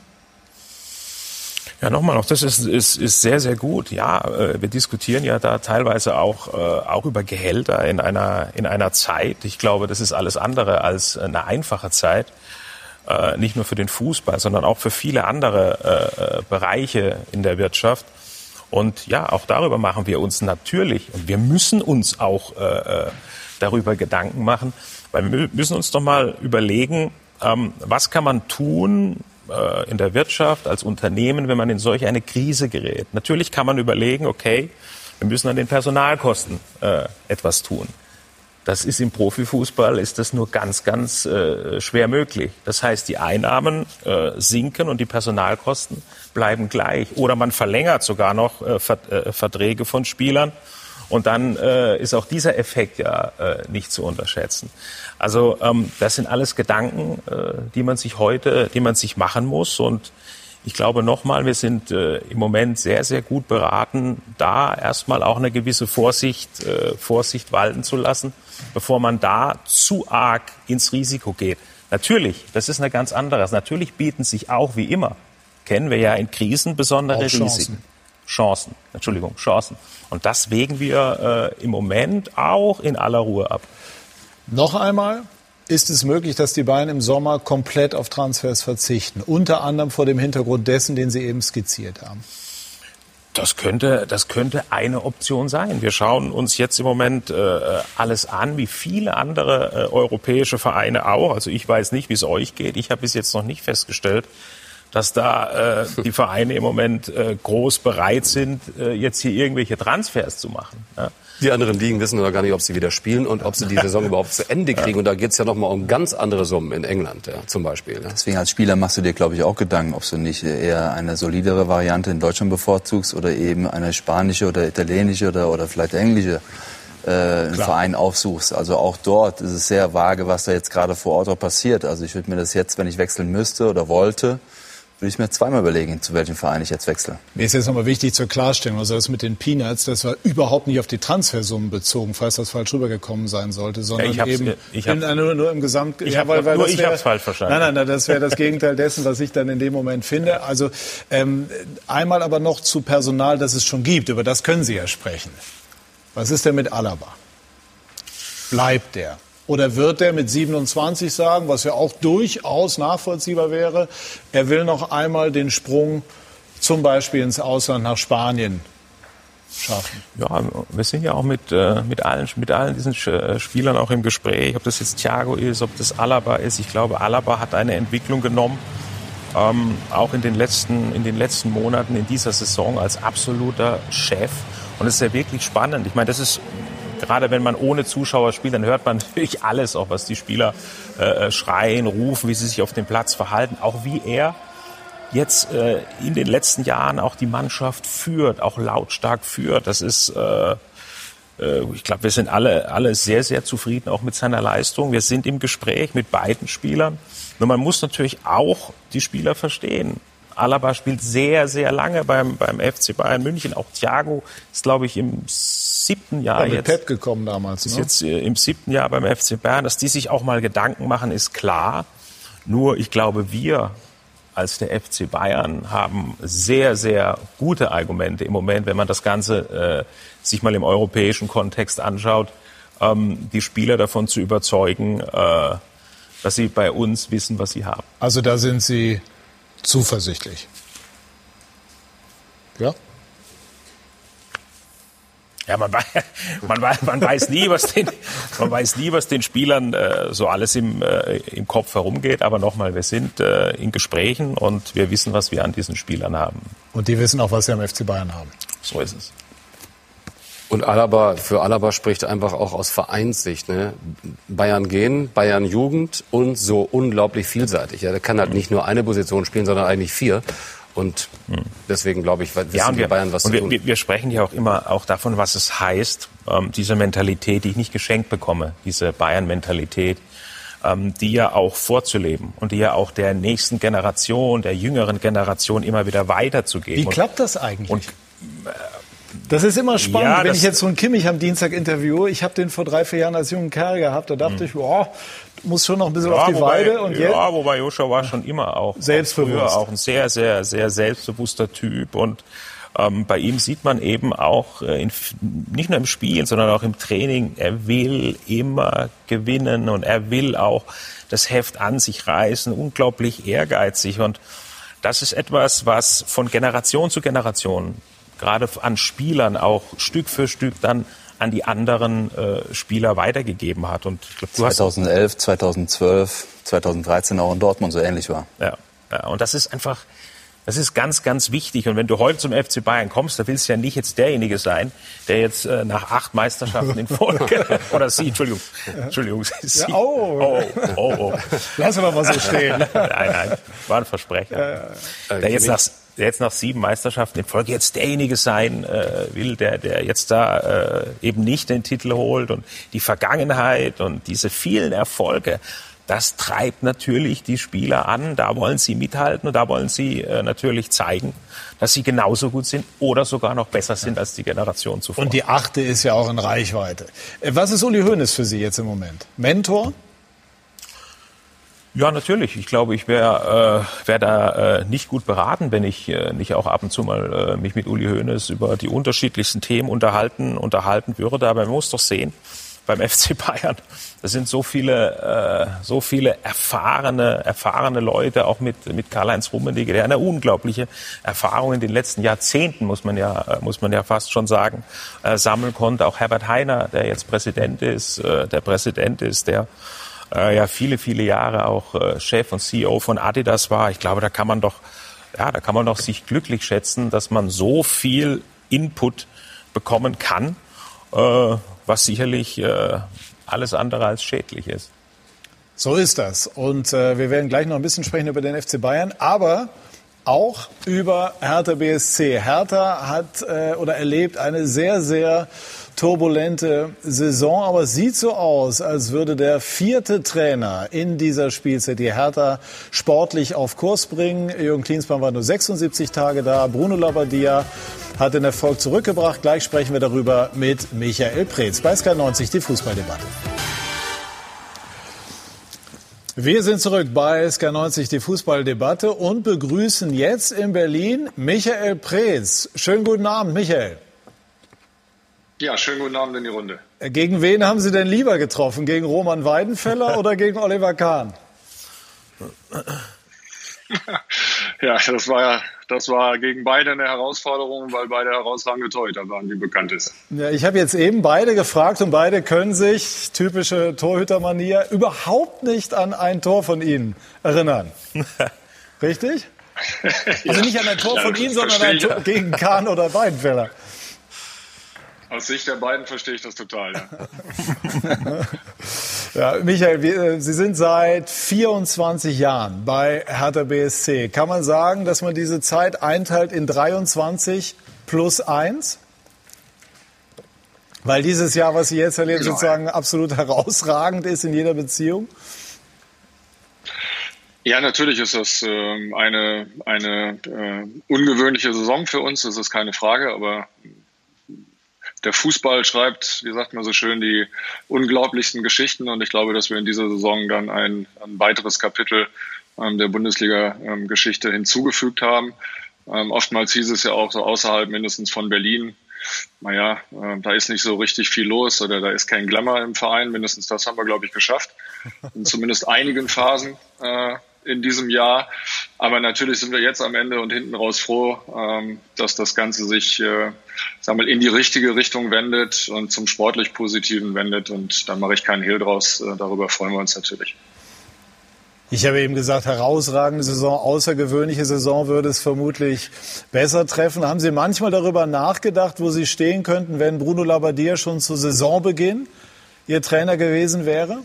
Ja, nochmal, auch das ist, ist, ist sehr, sehr gut. Ja, äh, wir diskutieren ja da teilweise auch, äh, auch über Gehälter in einer, in einer Zeit. Ich glaube, das ist alles andere als eine einfache Zeit. Äh, nicht nur für den Fußball, sondern auch für viele andere Bereiche in der Wirtschaft. Und ja, auch darüber machen wir uns natürlich und wir müssen uns auch äh, äh, darüber Gedanken machen, weil wir müssen uns doch mal überlegen, ähm, was kann man tun äh, in der Wirtschaft als Unternehmen, wenn man in solch eine Krise gerät. Natürlich kann man überlegen, okay, wir müssen an den Personalkosten äh, etwas tun. Das ist im Profifußball ist das nur ganz, ganz äh, schwer möglich. Das heißt, die Einnahmen äh, sinken und die Personalkosten bleiben gleich. Oder man verlängert sogar noch äh, äh, Verträge von Spielern. Und dann äh, ist auch dieser Effekt ja äh, nicht zu unterschätzen. Also ähm, das sind alles Gedanken, äh, die man sich heute, die man sich machen muss. Und ich glaube nochmal, wir sind äh, im Moment sehr, sehr gut beraten, da erstmal auch eine gewisse Vorsicht, äh, Vorsicht walten zu lassen, bevor man da zu arg ins Risiko geht. Natürlich, das ist eine ganz andere. Natürlich bieten sich auch wie immer, kennen wir ja in Krisen besondere Chancen. Risiken. Chancen, Entschuldigung, Chancen. Und das wägen wir äh, im Moment auch in aller Ruhe ab. Noch einmal, ist es möglich, dass die Bayern im Sommer komplett auf Transfers verzichten? Unter anderem vor dem Hintergrund dessen, den Sie eben skizziert haben. Das könnte, das könnte eine Option sein. Wir schauen uns jetzt im Moment äh, alles an, wie viele andere äh, europäische Vereine auch. Also ich weiß nicht, wie es euch geht. Ich habe bis jetzt noch nicht festgestellt, dass da äh, die Vereine im Moment äh, groß bereit sind, äh, jetzt hier irgendwelche Transfers zu machen. Ja. Die anderen Ligen wissen noch gar nicht, ob sie wieder spielen und ob sie die Saison <laughs> überhaupt zu Ende kriegen. Und da geht es ja noch mal um ganz andere Summen in England ja, zum Beispiel. Ja. Deswegen als Spieler machst du dir, glaube ich, auch Gedanken, ob du nicht eher eine solidere Variante in Deutschland bevorzugst oder eben eine spanische oder italienische oder, oder vielleicht englische äh, Verein aufsuchst. Also auch dort ist es sehr vage, was da jetzt gerade vor Ort auch passiert. Also ich würde mir das jetzt, wenn ich wechseln müsste oder wollte, würde ich mir zweimal überlegen, zu welchem Verein ich jetzt wechsle. Mir ist jetzt nochmal wichtig zur Klarstellung, also das mit den Peanuts, das war überhaupt nicht auf die Transfersummen bezogen, falls das falsch rübergekommen sein sollte, sondern ich hab's- eben ich in, nur, nur im Gesamt. Ich hab- nur das ich wär- hab's falsch verstanden. Nein, nein, nein, das wäre das Gegenteil dessen, was ich dann in dem Moment finde. Also ähm, einmal aber noch zu Personal, das es schon gibt, über das können Sie ja sprechen. Was ist denn mit Alaba? Bleibt der? Oder wird er mit 27 sagen, was ja auch durchaus nachvollziehbar wäre, er will noch einmal den Sprung zum Beispiel ins Ausland nach Spanien schaffen? Ja, wir sind ja auch mit, äh, mit, allen, mit allen diesen äh, Spielern auch im Gespräch, ob das jetzt Thiago ist, ob das Alaba ist. Ich glaube, Alaba hat eine Entwicklung genommen, ähm, auch in den, letzten, in den letzten Monaten in dieser Saison als absoluter Chef. Und es ist ja wirklich spannend. Ich meine, das ist gerade wenn man ohne Zuschauer spielt, dann hört man natürlich alles, auch was die Spieler äh, schreien, rufen, wie sie sich auf dem Platz verhalten, auch wie er jetzt äh, in den letzten Jahren auch die Mannschaft führt, auch lautstark führt. Das ist, äh, äh, ich glaube, wir sind alle, alle sehr, sehr zufrieden auch mit seiner Leistung. Wir sind im Gespräch mit beiden Spielern. Nur man muss natürlich auch die Spieler verstehen. Alaba spielt sehr, sehr lange beim, beim FC Bayern München. Auch Thiago ist, glaube ich, im siebten Jahr Ja, mit jetzt. Pep gekommen damals. ist Ne? jetzt äh, im siebten Jahr beim FC Bayern. Dass die sich auch mal Gedanken machen, ist klar. Nur ich glaube, wir als der FC Bayern haben sehr, sehr gute Argumente im Moment, wenn man das Ganze äh, sich mal im europäischen Kontext anschaut, ähm, die Spieler davon zu überzeugen, äh, dass sie bei uns wissen, was sie haben. Also da sind Sie zuversichtlich. Ja? Ja, man, <laughs> man, man weiß nie, was den, man weiß nie, was den Spielern äh, so alles im, äh, im Kopf herumgeht. Aber nochmal, wir sind äh, in Gesprächen und wir wissen, was wir an diesen Spielern haben. Und die wissen auch, was sie am FC Bayern haben. So ist es. Und Alaba, für Alaba spricht einfach auch aus Vereinssicht. Ne? Bayern gehen, Bayern Jugend und so unglaublich vielseitig. Ja, der kann halt nicht nur eine Position spielen, sondern eigentlich vier. Und deswegen glaube ich, wissen Ja, und wir, Bayern was und zu wir, tun. wir, wir sprechen ja auch immer auch davon, was es heißt, ähm, diese Mentalität, die ich nicht geschenkt bekomme, diese Bayern-Mentalität, ähm, die ja auch vorzuleben und die ja auch der nächsten Generation, der jüngeren Generation immer wieder weiterzugeben. Wie Und- klappt das eigentlich? Und Das ist immer spannend, Ja, wenn ich jetzt so einen Kimmich am Dienstag interviewe. Ich habe den vor drei, vier Jahren als jungen Kerl gehabt. Da dachte ich, boah, du musst schon noch ein bisschen auf die wobei, Weide. Und jetzt, ja, wobei Joshua war schon immer auch Selbstbewusst. Auch, auch ein sehr, sehr, sehr selbstbewusster Typ und ähm, bei ihm sieht man eben auch äh, in, nicht nur im Spiel, sondern auch im Training, er will immer gewinnen und er will auch das Heft an sich reißen, unglaublich ehrgeizig und das ist etwas, was von Generation zu Generation gerade an Spielern auch Stück für Stück dann an die anderen äh, Spieler weitergegeben hat. Und ich glaub, du hast 2011, 2012, 2013 auch in Dortmund so ähnlich war. ja, ja, und das ist einfach, Das ist ganz, ganz wichtig. Und wenn du heute zum FC Bayern kommst, da willst du ja nicht jetzt derjenige sein, der jetzt äh, nach acht Meisterschaften in Folge <laughs> oder sie, Entschuldigung, Entschuldigung, sie, Ja, oh. oh, oh, oh. Lassen wir mal so stehen. nein, nein, war ein Versprecher. Der jetzt nach, der jetzt nach sieben Meisterschaften in Folge jetzt derjenige sein äh, will, der, der jetzt da äh, eben nicht den Titel holt und die Vergangenheit und diese vielen Erfolge. Das treibt natürlich die Spieler an. Da wollen sie mithalten und da wollen sie äh, natürlich zeigen, dass sie genauso gut sind oder sogar noch besser sind als die Generation zuvor. Und die achte ist ja auch in Reichweite. Äh, Was ist Uli Hoeneß für Sie jetzt im Moment? Mentor? Ja, natürlich. Ich glaube, ich wäre äh, wär da äh, nicht gut beraten, wenn ich äh, nicht auch ab und zu mal äh, mich mit Uli Hoeneß über die unterschiedlichsten Themen unterhalten, unterhalten würde. Aber man muss doch sehen, beim <laughs> FC Bayern, da sind so viele, äh, so viele erfahrene, erfahrene Leute, auch mit, mit Karl-Heinz Rummenigge, der eine unglaubliche Erfahrung in den letzten Jahrzehnten, muss man ja, äh, muss man ja fast schon sagen, äh, sammeln konnte. Auch Herbert Heiner, der jetzt Präsident ist, äh, der Präsident ist, der äh, ja viele, viele Jahre auch äh, Chef und CEO von Adidas war. Ich glaube, da kann man doch, ja, da kann man doch sich glücklich schätzen, dass man so viel Input bekommen kann, äh, was sicherlich äh, alles andere als schädlich ist. So ist das. Und äh, wir werden gleich noch ein bisschen sprechen über den FC Bayern, aber auch über Hertha BSC. Hertha hat äh, oder erlebt eine sehr, sehr turbulente Saison, aber es sieht so aus, als würde der vierte Trainer in dieser Spielzeit die Hertha sportlich auf Kurs bringen. Jürgen Klinsmann war nur 76 Tage da, Bruno Labbadia hat den Erfolg zurückgebracht. Gleich sprechen wir darüber mit Michael Preetz bei Sky90, die Fußballdebatte. Wir sind zurück bei SK90, die Fußballdebatte und begrüßen jetzt in Berlin Michael Preetz. Schönen guten Abend, Michael. Ja, schönen guten Abend in die Runde. Gegen wen haben Sie denn lieber getroffen? Gegen Roman Weidenfeller <laughs> oder gegen Oliver Kahn? Ja, das war das war gegen beide eine Herausforderung, weil beide herausragende Torhüter waren, wie bekannt ist. Ja, ich habe jetzt eben beide gefragt und beide können sich, typische Torhütermanier, überhaupt nicht an ein Tor von Ihnen erinnern. <laughs> Richtig? Also nicht an ein Tor Ja, von Ihnen, sondern ein. Tor gegen Kahn oder Weidenfeller. Aus Sicht der beiden verstehe ich das total. Ja. <laughs> Ja, Michael, äh, Sie sind seit 24 Jahren bei Hertha BSC. Kann man sagen, dass man diese Zeit einteilt in 23 plus 1? Weil dieses Jahr, was Sie jetzt erleben, Genau. sozusagen absolut <laughs> herausragend ist in jeder Beziehung? Ja, natürlich ist das ähm, eine, eine äh, ungewöhnliche Saison für uns, das ist keine Frage, aber der Fußball schreibt, wie sagt man so schön, die unglaublichsten Geschichten und ich glaube, dass wir in dieser Saison dann ein, ein weiteres Kapitel ähm, der Bundesliga-Geschichte hinzugefügt haben. Ähm, oftmals hieß es ja auch so außerhalb mindestens von Berlin, naja, äh, da ist nicht so richtig viel los oder da ist kein Glamour im Verein. Mindestens das haben wir, glaube ich, geschafft. In zumindest einigen Phasen äh, in diesem Jahr. Aber natürlich sind wir jetzt am Ende und hinten raus froh, ähm, dass das Ganze sich äh, sagen wir, in die richtige Richtung wendet und zum sportlich Positiven wendet. Und da mache ich keinen Hehl draus. Äh, darüber freuen wir uns natürlich. Ich habe eben gesagt, herausragende Saison, außergewöhnliche Saison würde es vermutlich besser treffen. Haben Sie manchmal darüber nachgedacht, wo Sie stehen könnten, wenn Bruno Labbadia schon zu Saisonbeginn Ihr Trainer gewesen wäre?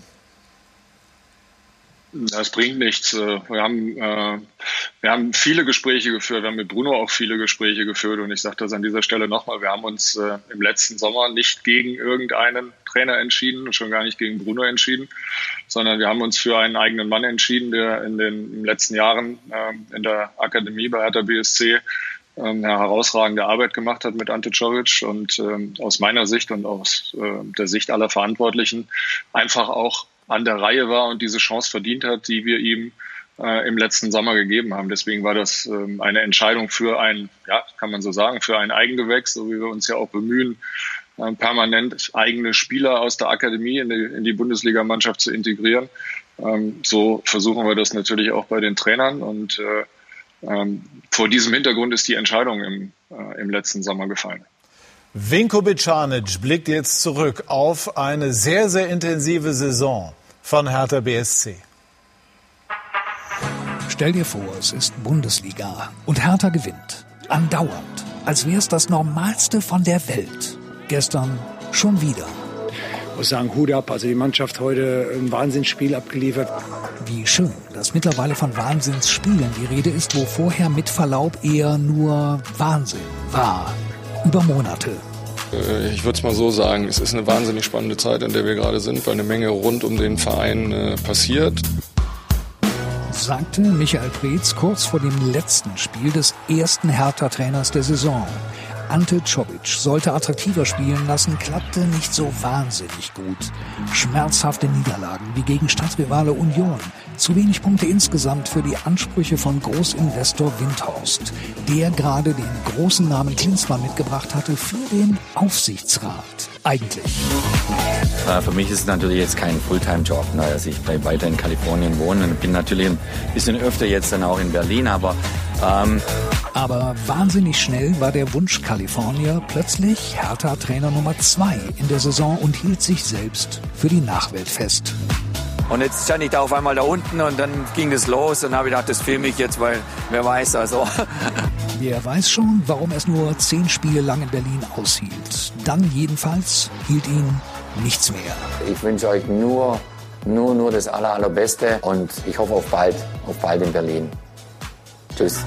Das bringt nichts. Äh, Wir haben, äh, wir haben viele Gespräche geführt. Wir haben mit Bruno auch viele Gespräche geführt. Und ich sage das an dieser Stelle nochmal. Wir haben uns äh, im letzten Sommer nicht gegen irgendeinen Trainer entschieden und schon gar nicht gegen Bruno entschieden, sondern wir haben uns für einen eigenen Mann entschieden, der in den letzten Jahren äh, in der Akademie bei Hertha BSC ähm, eine herausragende Arbeit gemacht hat mit Ante Coric und ähm, aus meiner Sicht und aus äh, der Sicht aller Verantwortlichen einfach auch an der Reihe war und diese Chance verdient hat, die wir ihm äh, im letzten Sommer gegeben haben. Deswegen war das ähm, eine Entscheidung für ein, ja, kann man so sagen, für ein Eigengewächs, so wie wir uns ja auch bemühen, äh, permanent eigene Spieler aus der Akademie in die, in die Bundesligamannschaft zu integrieren. Ähm, so versuchen wir das natürlich auch bei den Trainern und äh, ähm, vor diesem Hintergrund ist die Entscheidung im, äh, im letzten Sommer gefallen. Vinko Bicanic blickt jetzt zurück auf eine sehr, sehr intensive Saison von Hertha BSC. Stell dir vor, es ist Bundesliga und Hertha gewinnt. Andauernd. Als wäre es das Normalste von der Welt. Gestern schon wieder. Ich muss sagen, Hut ab. Also die Mannschaft heute ein Wahnsinnsspiel abgeliefert. Wie schön, dass mittlerweile von Wahnsinnsspielen die Rede ist, wo vorher mit Verlaub eher nur Wahnsinn war. Über Monate. Äh, ich würde es mal so sagen, es ist eine wahnsinnig spannende Zeit, in der wir gerade sind, weil eine Menge rund um den Verein äh, passiert. Sagte Michael Preetz kurz vor dem letzten Spiel des ersten Hertha-Trainers der Saison. Ante Czovic sollte attraktiver spielen lassen, klappte nicht so wahnsinnig gut. Schmerzhafte Niederlagen wie gegen Stadtrivale Union. Zu wenig Punkte insgesamt für die Ansprüche von Großinvestor Windhorst, der gerade den großen Namen Klinsmann mitgebracht hatte für den Aufsichtsrat. Eigentlich. Äh, für mich ist es natürlich jetzt kein Fulltime-Job. Also ich bleibe weiter in Kalifornien wohnen und bin natürlich ein bisschen öfter jetzt dann auch in Berlin, aber ähm aber wahnsinnig schnell war der Wunsch Kalifornier plötzlich Hertha-Trainer Nummer zwei in der Saison und hielt sich selbst für die Nachwelt fest. Und jetzt stand ich da auf einmal da unten und dann ging es los und habe ich gedacht, das filme ich jetzt, weil wer weiß also. <laughs> Wer weiß schon, warum er es nur zehn Spiele lang in Berlin aushielt. Dann jedenfalls hielt ihn nichts mehr. Ich wünsche euch nur, nur, nur das aller, allerbeste und ich hoffe auf bald, auf bald in Berlin. Tschüss.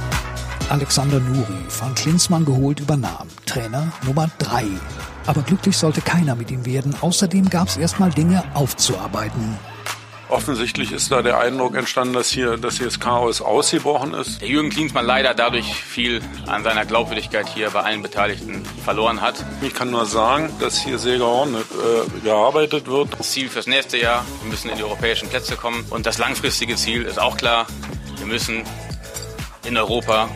Alexander Nuri, von Klinsmann geholt, übernahm. Trainer Nummer drei. Aber glücklich sollte keiner mit ihm werden. Außerdem gab es erstmal Dinge aufzuarbeiten. Offensichtlich ist da der Eindruck entstanden, dass hier, dass hier das Chaos ausgebrochen ist. Der Jürgen Klinsmann leider dadurch viel an seiner Glaubwürdigkeit hier bei allen Beteiligten verloren hat. Ich kann nur sagen, dass hier sehr geordnet äh, gearbeitet wird. Das Ziel fürs nächste Jahr, wir müssen in die europäischen Plätze kommen. Und das langfristige Ziel ist auch klar, wir müssen in Europa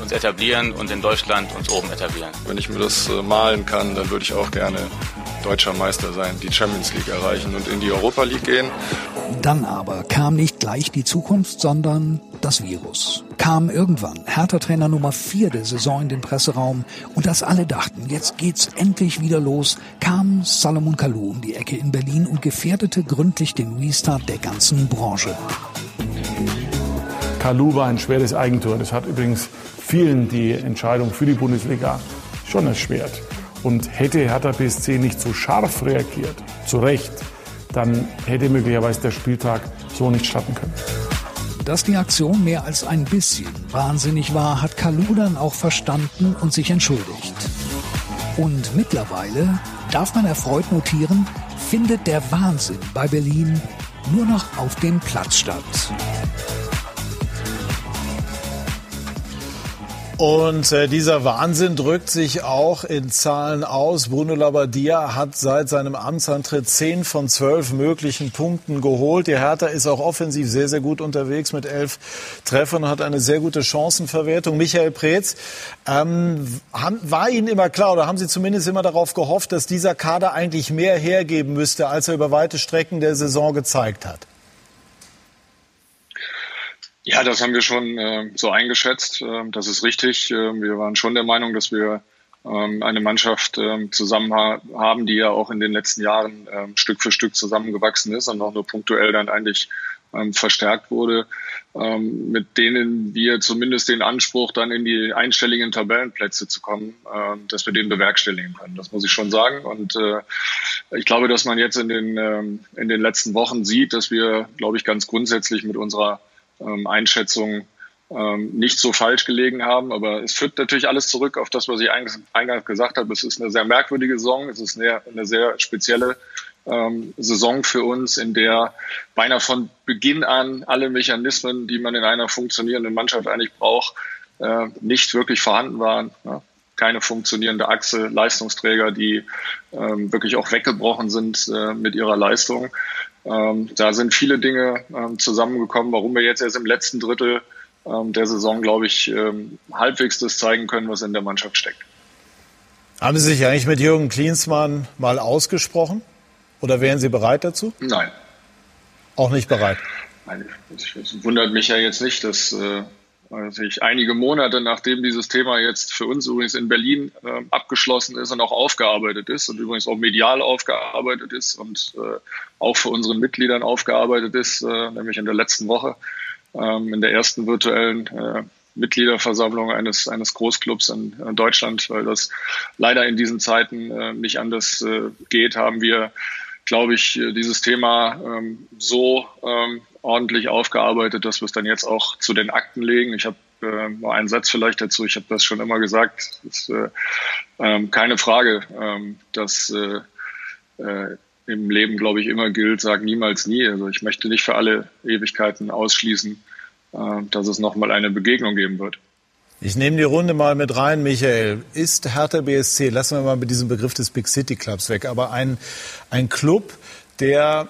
uns etablieren und in Deutschland uns oben etablieren. Wenn ich mir das äh, malen kann, dann würde ich auch gerne deutscher Meister sein, die Champions League erreichen und in die Europa League gehen. Dann aber kam nicht gleich die Zukunft, sondern das Virus. Kam irgendwann Hertha-Trainer Nummer 4 der Saison in den Presseraum und als alle dachten, jetzt geht's endlich wieder los, kam Salomon Kalou um die Ecke in Berlin und gefährdete gründlich den Restart der ganzen Branche. Kalou war ein schweres Eigentor. Das hat übrigens vielen die Entscheidung für die Bundesliga schon erschwert. Und hätte Hertha BSC nicht so scharf reagiert, zu Recht, dann hätte möglicherweise der Spieltag so nicht starten können. Dass die Aktion mehr als ein bisschen wahnsinnig war, hat Kalu dann auch verstanden und sich entschuldigt. Und mittlerweile, darf man erfreut notieren, findet der Wahnsinn bei Berlin nur noch auf dem Platz statt. Und äh, dieser Wahnsinn drückt sich auch in Zahlen aus. Bruno Labbadia hat seit seinem Amtsantritt zehn von zwölf möglichen Punkten geholt. Die Hertha ist auch offensiv sehr, sehr gut unterwegs mit elf Treffern und hat eine sehr gute Chancenverwertung. Michael Preetz, ähm, haben, war Ihnen immer klar oder haben Sie zumindest immer darauf gehofft, dass dieser Kader eigentlich mehr hergeben müsste, als er über weite Strecken der Saison gezeigt hat? Ja, das haben wir schon äh, so eingeschätzt. Äh, das ist richtig. Äh, wir waren schon der Meinung, dass wir ähm, eine Mannschaft ähm, zusammen ha haben, die ja auch in den letzten Jahren ähm, Stück für Stück zusammengewachsen ist und auch nur punktuell dann eigentlich ähm, verstärkt wurde, ähm, mit denen wir zumindest den Anspruch, dann in die einstelligen Tabellenplätze zu kommen, dass wir den bewerkstelligen können. Das muss ich schon sagen. Und äh, ich glaube, dass man jetzt in den, ähm, in den letzten Wochen sieht, dass wir, glaube ich, ganz grundsätzlich mit unserer ähm, Einschätzungen ähm, nicht so falsch gelegen haben. Aber es führt natürlich alles zurück auf das, was ich eingangs gesagt habe. Es ist eine sehr merkwürdige Saison. Es ist eine, eine sehr spezielle ähm, Saison für uns, in der beinahe von Beginn an alle Mechanismen, die man in einer funktionierenden Mannschaft eigentlich braucht, äh, nicht wirklich vorhanden waren. Ja keine funktionierende Achse, Leistungsträger, die ähm, wirklich auch weggebrochen sind äh, mit ihrer Leistung. Ähm, da sind viele Dinge ähm, zusammengekommen, warum wir jetzt erst im letzten Drittel ähm, der Saison, glaube ich, ähm, halbwegs das zeigen können, was in der Mannschaft steckt. Haben Sie sich eigentlich mit Jürgen Klinsmann mal ausgesprochen? Oder wären Sie bereit dazu? Nein. Auch nicht bereit? Nein, es wundert mich ja jetzt nicht, dass äh, also ich einige Monate nachdem dieses Thema jetzt für uns übrigens in Berlin äh, abgeschlossen ist und auch aufgearbeitet ist und übrigens auch medial aufgearbeitet ist und äh, auch für unseren Mitgliedern aufgearbeitet ist, äh, nämlich in der letzten Woche, ähm, in der ersten virtuellen äh, Mitgliederversammlung eines, eines Großclubs in, in Deutschland, weil das leider in diesen Zeiten äh, nicht anders äh, geht, haben wir, glaube ich, äh, dieses Thema ähm, so ähm, ordentlich aufgearbeitet, dass wir es dann jetzt auch zu den Akten legen. Ich habe äh, nur einen Satz vielleicht dazu. Ich habe das schon immer gesagt. Es ist äh, ähm, keine Frage, ähm, dass äh, äh, im Leben, glaube ich, immer gilt, sag niemals nie. Also ich möchte nicht für alle Ewigkeiten ausschließen, äh, dass es nochmal eine Begegnung geben wird. Ich nehme die Runde mal mit rein, Michael. Ist Hertha BSC, lassen wir mal mit diesem Begriff des Big City Clubs weg, aber ein, ein Club, der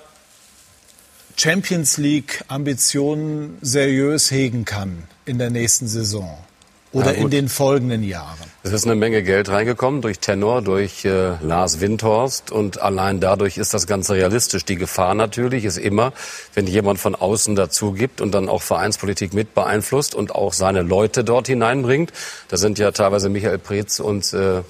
Champions League Ambitionen seriös hegen kann in der nächsten Saison oder in den folgenden Jahren? Es ist eine Menge Geld reingekommen durch Tenor, durch äh, Lars Windhorst und allein dadurch ist das Ganze realistisch. Die Gefahr natürlich ist immer, wenn jemand von außen dazu gibt und dann auch Vereinspolitik mit beeinflusst und auch seine Leute dort hineinbringt. Da sind ja teilweise Michael Preetz und äh,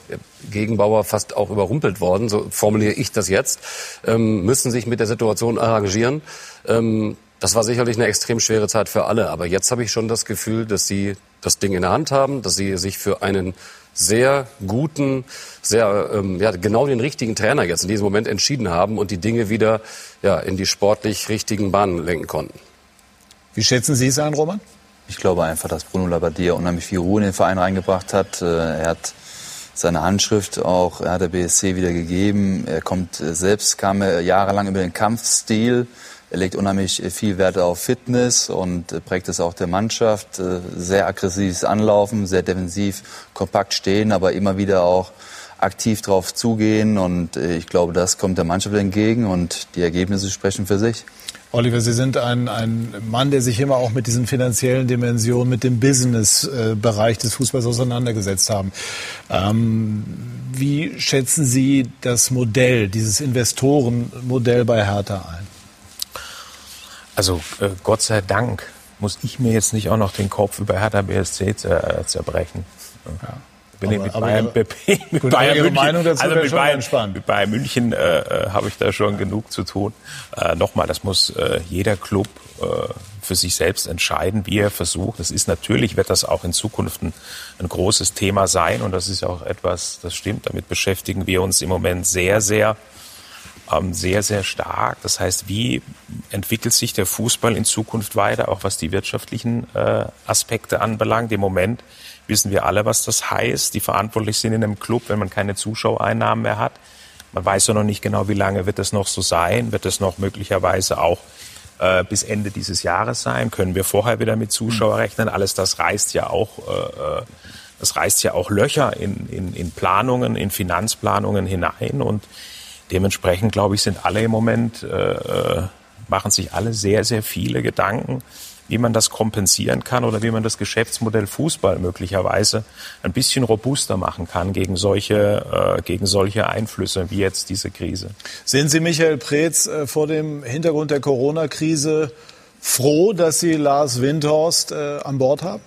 Gegenbauer fast auch überrumpelt worden, so formuliere ich das jetzt, ähm, müssen sich mit der Situation arrangieren. Ähm, das war sicherlich eine extrem schwere Zeit für alle, aber jetzt habe ich schon das Gefühl, dass sie das Ding in der Hand haben, dass sie sich für einen sehr guten, sehr ähm, ja, genau den richtigen Trainer jetzt in diesem Moment entschieden haben und die Dinge wieder ja, in die sportlich richtigen Bahnen lenken konnten. Wie schätzen Sie es ein, Roman? Ich glaube einfach, dass Bruno Labbadia unheimlich viel Ruhe in den Verein reingebracht hat. Äh, er hat seine Handschrift auch, er hat der BSC wieder gegeben. Er kommt äh, selbst, kam er jahrelang über den Kampfstil er legt unheimlich viel Wert auf Fitness und prägt es auch der Mannschaft. Äh, sehr aggressives Anlaufen, sehr defensiv, kompakt stehen, aber immer wieder auch aktiv drauf zugehen. Und äh, ich glaube, das kommt der Mannschaft entgegen und die Ergebnisse sprechen für sich. Oliver, Sie sind ein, ein Mann, der sich immer auch mit diesen finanziellen Dimensionen, mit dem Business-Bereich des Fußballs auseinandergesetzt haben. Ähm, wie schätzen Sie das Modell, dieses Investorenmodell bei Hertha ein? Also äh, Gott sei Dank muss ich mir jetzt nicht auch noch den Kopf über Hertha BSC zer, zerbrechen. Ja. Bin aber, ich mit Bayern, <laughs> mit, mit gut, Bayern München, Meinung dazu also mit Bayern, entspannt. mit Bayern München äh, äh, habe ich da schon genug zu tun. Äh, Nochmal, das muss äh, jeder Club äh, für sich selbst entscheiden, wie er versucht. Das ist natürlich, wird das auch in Zukunft ein, ein großes Thema sein und das ist auch etwas, das stimmt. Damit beschäftigen wir uns im Moment sehr, sehr sehr, sehr stark. Das heißt, wie entwickelt sich der Fußball in Zukunft weiter, auch was die wirtschaftlichen äh, Aspekte anbelangt? Im Moment wissen wir alle, was das heißt. Die verantwortlich sind in einem Club, wenn man keine Zuschauereinnahmen mehr hat. Man weiß ja noch nicht genau, wie lange wird das noch so sein. Wird das noch möglicherweise auch äh, bis Ende dieses Jahres sein? Können wir vorher wieder mit Zuschauer rechnen? Alles das reißt ja auch, äh, äh das reißt ja auch Löcher in, in, in Planungen, in Finanzplanungen hinein. Und Dementsprechend, glaube ich, sind alle im Moment, äh, äh, machen sich alle sehr, sehr viele Gedanken, wie man das kompensieren kann oder wie man das Geschäftsmodell Fußball möglicherweise ein bisschen robuster machen kann gegen solche, äh, gegen solche Einflüsse wie jetzt diese Krise. Sind Sie, Michael Preetz, äh, vor dem Hintergrund der Corona-Krise froh, dass Sie Lars Windhorst äh, an Bord haben?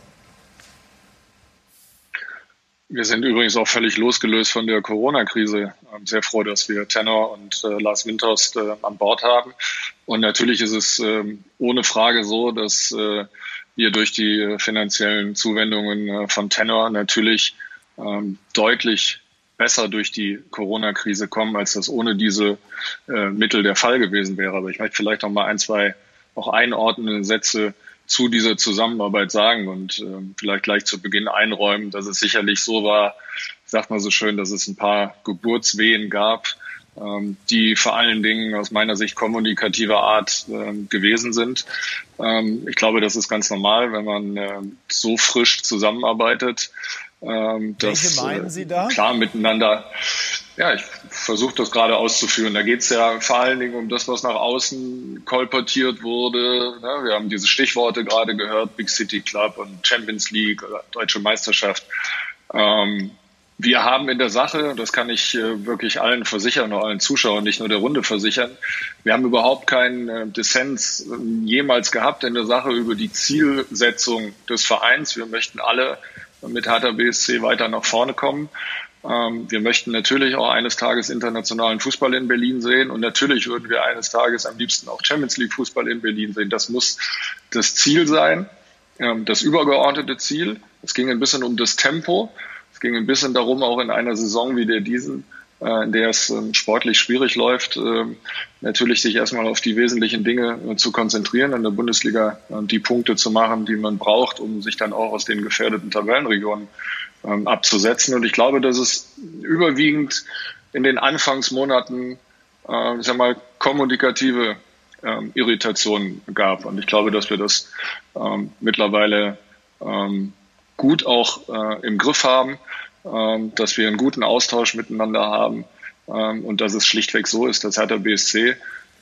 Wir sind übrigens auch völlig losgelöst von der Corona-Krise. Sehr froh, dass wir Tenor und äh, Lars Windhorst äh, an Bord haben. Und natürlich ist es ähm, ohne Frage so, dass äh, wir durch die finanziellen Zuwendungen äh, von Tenor natürlich ähm, deutlich besser durch die Corona-Krise kommen, als das ohne diese äh, Mittel der Fall gewesen wäre. Aber ich möchte vielleicht noch mal ein, zwei auch einordnende Sätze zu dieser Zusammenarbeit sagen und äh, vielleicht gleich zu Beginn einräumen, dass es sicherlich so war, sagt man so schön, dass es ein paar Geburtswehen gab, ähm, die vor allen Dingen aus meiner Sicht kommunikativer Art äh, gewesen sind. Ähm, ich glaube, das ist ganz normal, wenn man äh, so frisch zusammenarbeitet. Ähm, Welche meinen Sie da? Äh, klar miteinander ja, ich versuche das gerade auszuführen. Da geht es ja vor allen Dingen um das, was nach außen kolportiert wurde. Ja, wir haben diese Stichworte gerade gehört, Big City Club und Champions League, Deutsche Meisterschaft. Ähm, wir haben in der Sache, das kann ich äh, wirklich allen versichern, auch allen Zuschauern, nicht nur der Runde versichern, wir haben überhaupt keinen äh, Dissens äh, jemals gehabt in der Sache über die Zielsetzung des Vereins. Wir möchten alle mit Hertha BSC weiter nach vorne kommen. Ähm, wir möchten natürlich auch eines Tages internationalen Fußball in Berlin sehen und natürlich würden wir eines Tages am liebsten auch Champions League Fußball in Berlin sehen. Das muss das Ziel sein, ähm, das übergeordnete Ziel. Es ging ein bisschen um das Tempo. Es ging ein bisschen darum, auch in einer Saison wie der diesen, äh, in der es ähm, sportlich schwierig läuft, natürlich sich erstmal auf die wesentlichen Dinge äh, zu konzentrieren, in der Bundesliga die Punkte zu machen, die man braucht, um sich dann auch aus den gefährdeten Tabellenregionen ähm, abzusetzen. Und ich glaube, dass es überwiegend in den Anfangsmonaten, äh, ich sag mal, kommunikative ähm, Irritationen gab. Und ich glaube, dass wir das ähm, mittlerweile ähm, gut auch äh, im Griff haben, ähm, dass wir einen guten Austausch miteinander haben ähm, und dass es schlichtweg so ist, dass Hertha BSC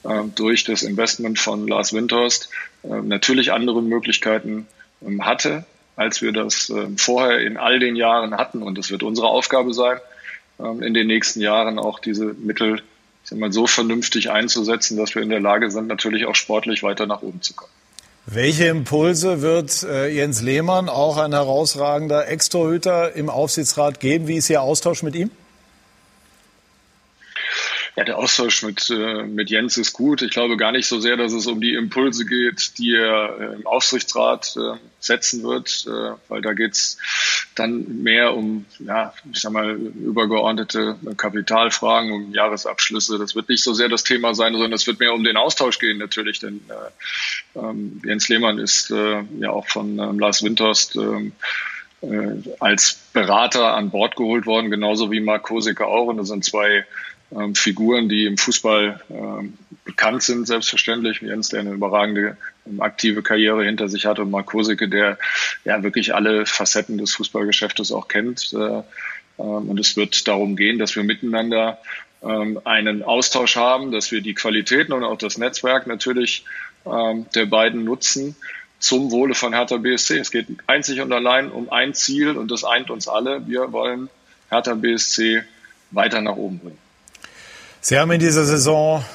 äh, durch das Investment von Lars Windhorst äh, natürlich andere Möglichkeiten ähm, hatte, als wir das äh, vorher in all den Jahren hatten. Und es wird unsere Aufgabe sein, ähm, in den nächsten Jahren auch diese Mittel ich sag mal, so vernünftig einzusetzen, dass wir in der Lage sind, natürlich auch sportlich weiter nach oben zu kommen. Welche Impulse wird äh, Jens Lehmann, auch ein herausragender Ex-Torhüter, im Aufsichtsrat geben? Wie ist Ihr Austausch mit ihm? Ja, der Austausch mit, äh, mit Jens ist gut. Ich glaube gar nicht so sehr, dass es um die Impulse geht, die er äh, im Aufsichtsrat äh, setzen wird, äh, weil da geht's dann mehr um, ja, ich sag mal, übergeordnete Kapitalfragen, um Jahresabschlüsse. Das wird nicht so sehr das Thema sein, sondern es wird mehr um den Austausch gehen natürlich, denn äh, ähm, Jens Lehmann ist äh, ja auch von ähm, Lars Windhorst ähm, äh, als Berater an Bord geholt worden, genauso wie Marc Kosicke auch. Und das sind zwei ähm, Figuren, die im Fußball ähm, bekannt sind, selbstverständlich. Jens, der eine überragende ähm, aktive Karriere hinter sich hat und Mark Kosicke, der ja wirklich alle Facetten des Fußballgeschäftes auch kennt. Äh, ähm, und es wird darum gehen, dass wir miteinander ähm, einen Austausch haben, dass wir die Qualitäten und auch das Netzwerk natürlich ähm, der beiden nutzen zum Wohle von Hertha BSC. Es geht einzig und allein um ein Ziel und das eint uns alle. Wir wollen Hertha BSC weiter nach oben bringen. Sie haben in dieser Saison,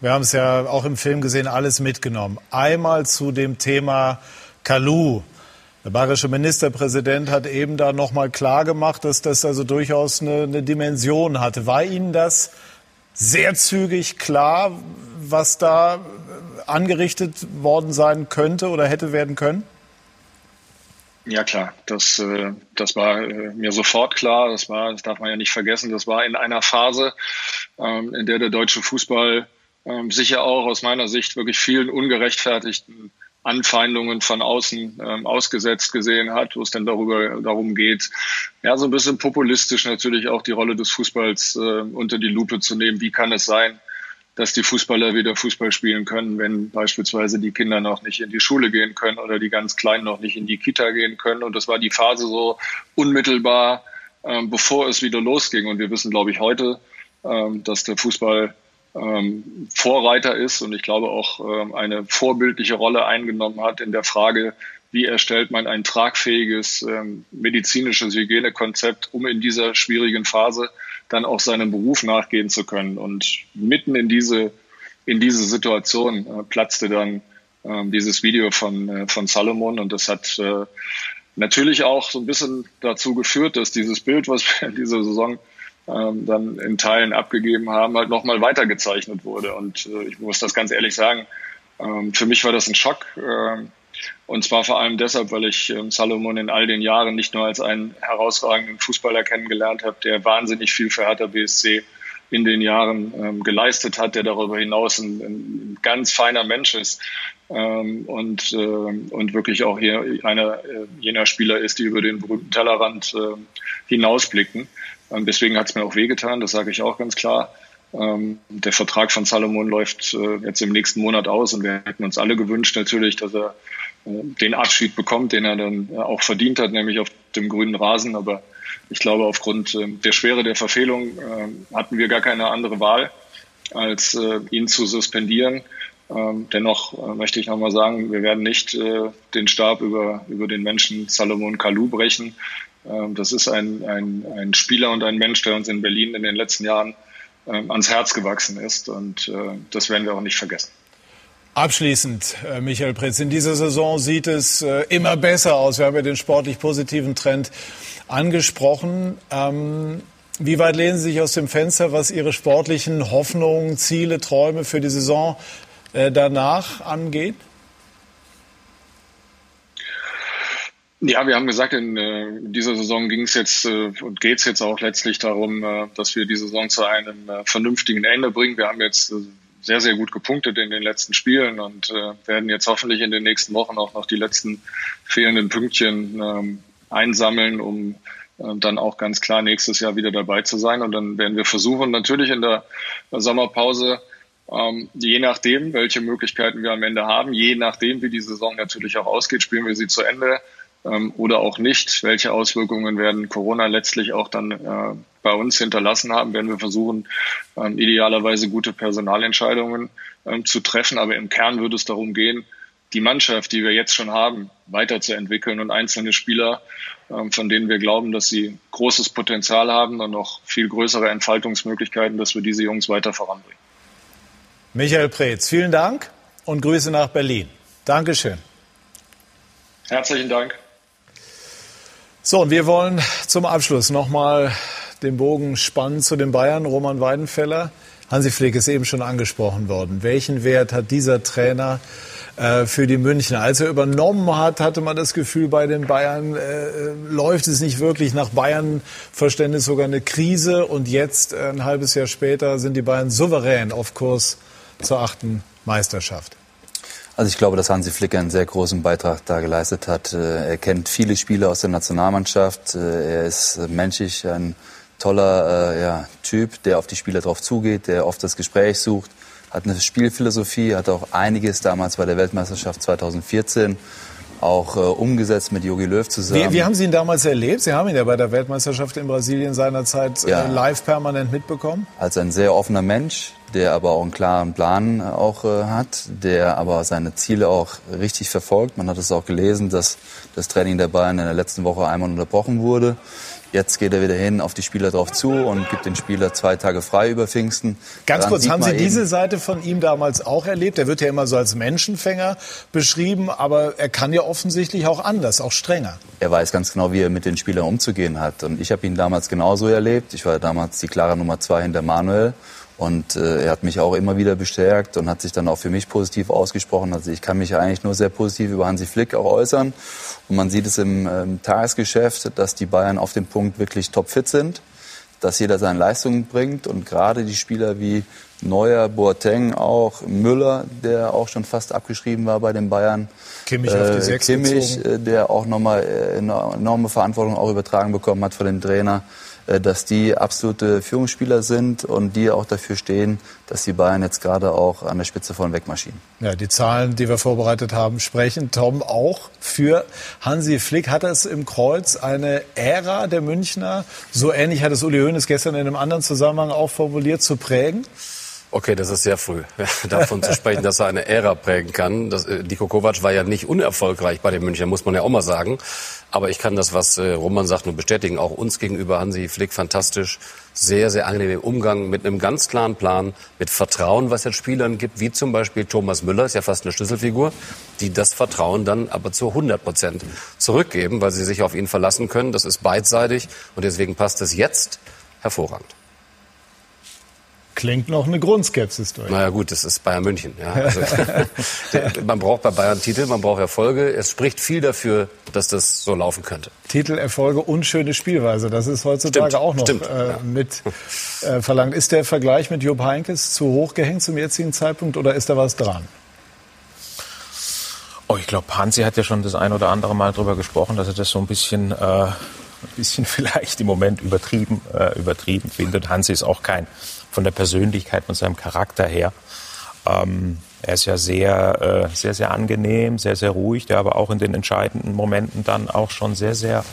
wir haben es ja auch im Film gesehen, alles mitgenommen. Einmal zu dem Thema Kalu. Der bayerische Ministerpräsident hat eben da nochmal klar gemacht, dass das also durchaus eine, eine Dimension hatte. War Ihnen das sehr zügig klar, was da angerichtet worden sein könnte oder hätte werden können? Ja klar, das, äh, das war äh, mir sofort klar. Das war, das darf man ja nicht vergessen, das war in einer Phase, in der der deutsche Fußball ähm, sicher auch aus meiner Sicht wirklich vielen ungerechtfertigten Anfeindungen von außen ähm, ausgesetzt gesehen hat, wo es dann darüber darum geht, ja so ein bisschen populistisch natürlich auch die Rolle des Fußballs äh, unter die Lupe zu nehmen. Wie kann es sein, dass die Fußballer wieder Fußball spielen können, wenn beispielsweise die Kinder noch nicht in die Schule gehen können oder die ganz Kleinen noch nicht in die Kita gehen können. Und das war die Phase so unmittelbar, ähm, bevor es wieder losging. Und wir wissen, glaube ich, heute, ähm, dass der Fußball ähm, Vorreiter ist und ich glaube auch ähm, eine vorbildliche Rolle eingenommen hat in der Frage, wie erstellt man ein tragfähiges ähm, medizinisches Hygienekonzept, um in dieser schwierigen Phase dann auch seinem Beruf nachgehen zu können. Und mitten in diese, in diese Situation äh, platzte dann dieses Video von, äh, von Salomon und das hat äh, natürlich auch so ein bisschen dazu geführt, dass dieses Bild, was wir in dieser Saison ähm, dann in Teilen abgegeben haben, halt nochmal weitergezeichnet wurde. Und äh, ich muss das ganz ehrlich sagen, ähm, für mich war das ein Schock. Äh, und zwar vor allem deshalb, weil ich ähm, Salomon in all den Jahren nicht nur als einen herausragenden Fußballer kennengelernt habe, der wahnsinnig viel für Hertha BSC in den Jahren ähm, geleistet hat, der darüber hinaus ein, ein ganz feiner Mensch ist ähm, und, äh, und wirklich auch hier einer äh, jener Spieler ist, die über den berühmten Tellerrand äh, hinausblicken. Ähm, deswegen hat es mir auch wehgetan, das sage ich auch ganz klar. Ähm, der Vertrag von Salomon läuft äh, jetzt im nächsten Monat aus und wir hätten uns alle gewünscht natürlich, dass er äh, den Abschied bekommt, den er dann äh, auch verdient hat, nämlich auf dem grünen Rasen. Aber ich glaube, aufgrund der Schwere der Verfehlung hatten wir gar keine andere Wahl, als ihn zu suspendieren. Ähm, dennoch möchte ich nochmal sagen, wir werden nicht den Stab über, über den Menschen Salomon Kalou brechen. Ähm, das ist ein, ein, ein Spieler und ein Mensch, der uns in Berlin in den letzten Jahren ans Herz gewachsen ist. Und das werden wir auch nicht vergessen. Abschließend, äh, Michael Pritz, in dieser Saison sieht es äh, immer besser aus. Wir haben ja den sportlich positiven Trend angesprochen. Ähm, Wie weit lehnen Sie sich aus dem Fenster, was Ihre sportlichen Hoffnungen, Ziele, Träume für die Saison äh, danach angeht? Ja, wir haben gesagt, in, äh, dieser Saison ging es jetzt äh, und geht es jetzt auch letztlich darum, äh, dass wir die Saison zu einem vernünftigen Ende bringen. Wir haben jetzt sehr, sehr gut gepunktet in den letzten Spielen und werden jetzt hoffentlich in den nächsten Wochen auch noch die letzten fehlenden Pünktchen ähm, einsammeln, um dann auch ganz klar nächstes Jahr wieder dabei zu sein. Und dann werden wir versuchen, natürlich in der Sommerpause ähm, je nachdem, welche Möglichkeiten wir am Ende haben, je nachdem, wie die Saison natürlich auch ausgeht, spielen wir sie zu Ende ähm, oder auch nicht. Welche Auswirkungen werden Corona letztlich auch dann äh, bei uns hinterlassen haben, werden wir versuchen, ähm, idealerweise gute Personalentscheidungen ähm, zu treffen. Aber im Kern würde es darum gehen, die Mannschaft, die wir jetzt schon haben, weiterzuentwickeln und einzelne Spieler, ähm, von denen wir glauben, dass sie großes Potenzial haben und noch viel größere Entfaltungsmöglichkeiten, dass wir diese Jungs weiter voranbringen. Michael Preetz, vielen Dank und Grüße nach Berlin. Dankeschön. Herzlichen Dank. So, und wir wollen zum Abschluss nochmal den Bogen spannen zu den Bayern. Roman Weidenfeller, Hansi Flick ist eben schon angesprochen worden. Welchen Wert hat dieser Trainer äh, für die Münchner? Als er übernommen hat, hatte man das Gefühl, bei den Bayern äh, läuft es nicht wirklich nach Bayern-Verständnis sogar eine Krise. Und jetzt, äh, ein halbes Jahr später, sind die Bayern souverän auf Kurs zur achten Meisterschaft. Also ich glaube, dass Hansi Flick einen sehr großen Beitrag da geleistet hat. Äh, er kennt viele Spieler aus der Nationalmannschaft. Äh, er ist menschlich ein toller äh, ja, Typ, der auf die Spieler drauf zugeht, der oft das Gespräch sucht, hat eine Spielphilosophie, hat auch einiges damals bei der Weltmeisterschaft 2014 auch äh, umgesetzt mit Jogi Löw zusammen. Wie, wie, haben Sie ihn damals erlebt? Sie haben ihn ja bei der Weltmeisterschaft in Brasilien seinerzeit ja. äh, live permanent mitbekommen. Als ein sehr offener Mensch, der aber auch einen klaren Plan auch äh, hat, der aber seine Ziele auch richtig verfolgt. Man hat es auch gelesen, dass das Training der Bayern in der letzten Woche einmal unterbrochen wurde. Jetzt geht er wieder hin auf die Spieler drauf zu und gibt den Spieler zwei Tage frei über Pfingsten. Ganz Daran kurz, haben Sie diese Seite von ihm damals auch erlebt? Er wird ja immer so als Menschenfänger beschrieben, aber er kann ja offensichtlich auch anders, auch strenger. Er weiß ganz genau, wie er mit den Spielern umzugehen hat. Und ich habe ihn damals genauso erlebt. Ich war damals die klare Nummer zwei hinter Manuel. Und äh, er hat mich auch immer wieder bestärkt und hat sich dann auch für mich positiv ausgesprochen. Also ich kann mich eigentlich nur sehr positiv über Hansi Flick auch äußern. Und man sieht es im ähm, Tagesgeschäft, dass die Bayern auf dem Punkt wirklich topfit sind, dass jeder seine Leistungen bringt und gerade die Spieler wie Neuer, Boateng auch, Müller, der auch schon fast abgeschrieben war bei den Bayern. Kimmich auf die äh, Sechs Kimmich, äh, der auch nochmal äh, enorme Verantwortung auch übertragen bekommen hat von dem Trainer. Äh, dass die absolute Führungsspieler sind und die auch dafür stehen, dass die Bayern jetzt gerade auch an der Spitze von wegmarschieren. Ja, die Zahlen, die wir vorbereitet haben, sprechen Tom auch für Hansi Flick. Hat es im Kreuz eine Ära der Münchner, so ähnlich hat es Uli Hoeneß gestern in einem anderen Zusammenhang auch formuliert, zu prägen? Okay, das ist sehr früh, <laughs> davon zu sprechen, dass er eine Ära prägen kann. Das, äh, Diko Kovac war ja nicht unerfolgreich bei den München, muss man ja auch mal sagen. Aber ich kann das, was äh, Roman sagt, nur bestätigen. Auch uns gegenüber Hansi Flick fantastisch. Sehr, sehr angenehm im Umgang mit einem ganz klaren Plan, mit Vertrauen, was es Spielern gibt, wie zum Beispiel Thomas Müller, ist ja fast eine Schlüsselfigur, die das Vertrauen dann aber zu 100 Prozent zurückgeben, weil sie sich auf ihn verlassen können. Das ist beidseitig und deswegen passt es jetzt hervorragend klingt noch eine Grundskepsis durch. Naja gut, das ist Bayern München. Ja. Also, <laughs> man braucht bei Bayern Titel, man braucht Erfolge. Es spricht viel dafür, dass das so laufen könnte. Titel, Erfolge und schöne Spielweise, das ist heutzutage stimmt, auch noch stimmt, äh, ja. mit äh, verlangt. Ist der Vergleich mit Jupp Heynckes zu hoch gehängt zum jetzigen Zeitpunkt oder ist da was dran? Oh, ich glaube, Hansi hat ja schon das ein oder andere Mal darüber gesprochen, dass er das so ein bisschen, äh, ein bisschen <laughs> vielleicht im Moment übertrieben, äh, übertrieben findet. Hansi ist auch kein von der Persönlichkeit, von seinem Charakter her. Ähm, er ist ja sehr, äh, sehr, sehr angenehm, sehr, sehr ruhig, der aber auch in den entscheidenden Momenten dann auch schon sehr, sehr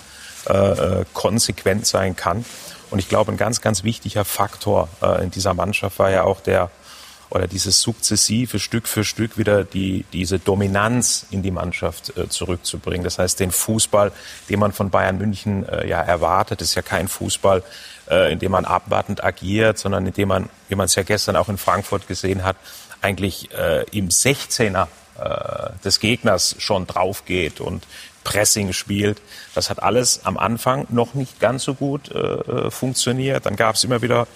äh, äh konsequent sein kann. Und ich glaube, ein ganz, ganz wichtiger Faktor äh, in dieser Mannschaft war ja auch der, oder dieses sukzessive Stück für Stück wieder die, diese Dominanz in die Mannschaft äh, zurückzubringen. Das heißt, den Fußball, den man von Bayern München äh, ja erwartet, ist ja kein Fußball, äh, indem man abwartend agiert, sondern indem man, wie man es ja gestern auch in Frankfurt gesehen hat, eigentlich äh, im 16er äh, des Gegners schon drauf geht und Pressing spielt. Das hat alles am Anfang noch nicht ganz so gut äh, äh funktioniert. Dann gab es immer wieder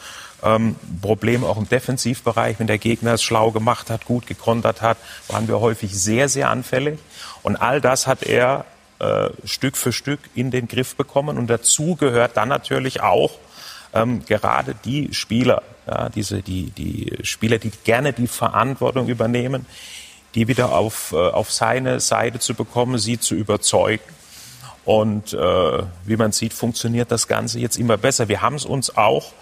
ähm, Probleme auch im Defensivbereich. Wenn der Gegner es schlau gemacht hat, gut gekontert hat, waren wir häufig sehr, sehr anfällig. Und all das hat er äh, Stück für Stück in den Griff bekommen. Und dazu gehört dann natürlich auch ähm, gerade die Spieler, ja, diese, die, die Spieler, die gerne die Verantwortung übernehmen, die wieder auf, äh, auf seine Seite zu bekommen, sie zu überzeugen. Und äh, wie man sieht, funktioniert das Ganze jetzt immer besser. Wir haben es uns auch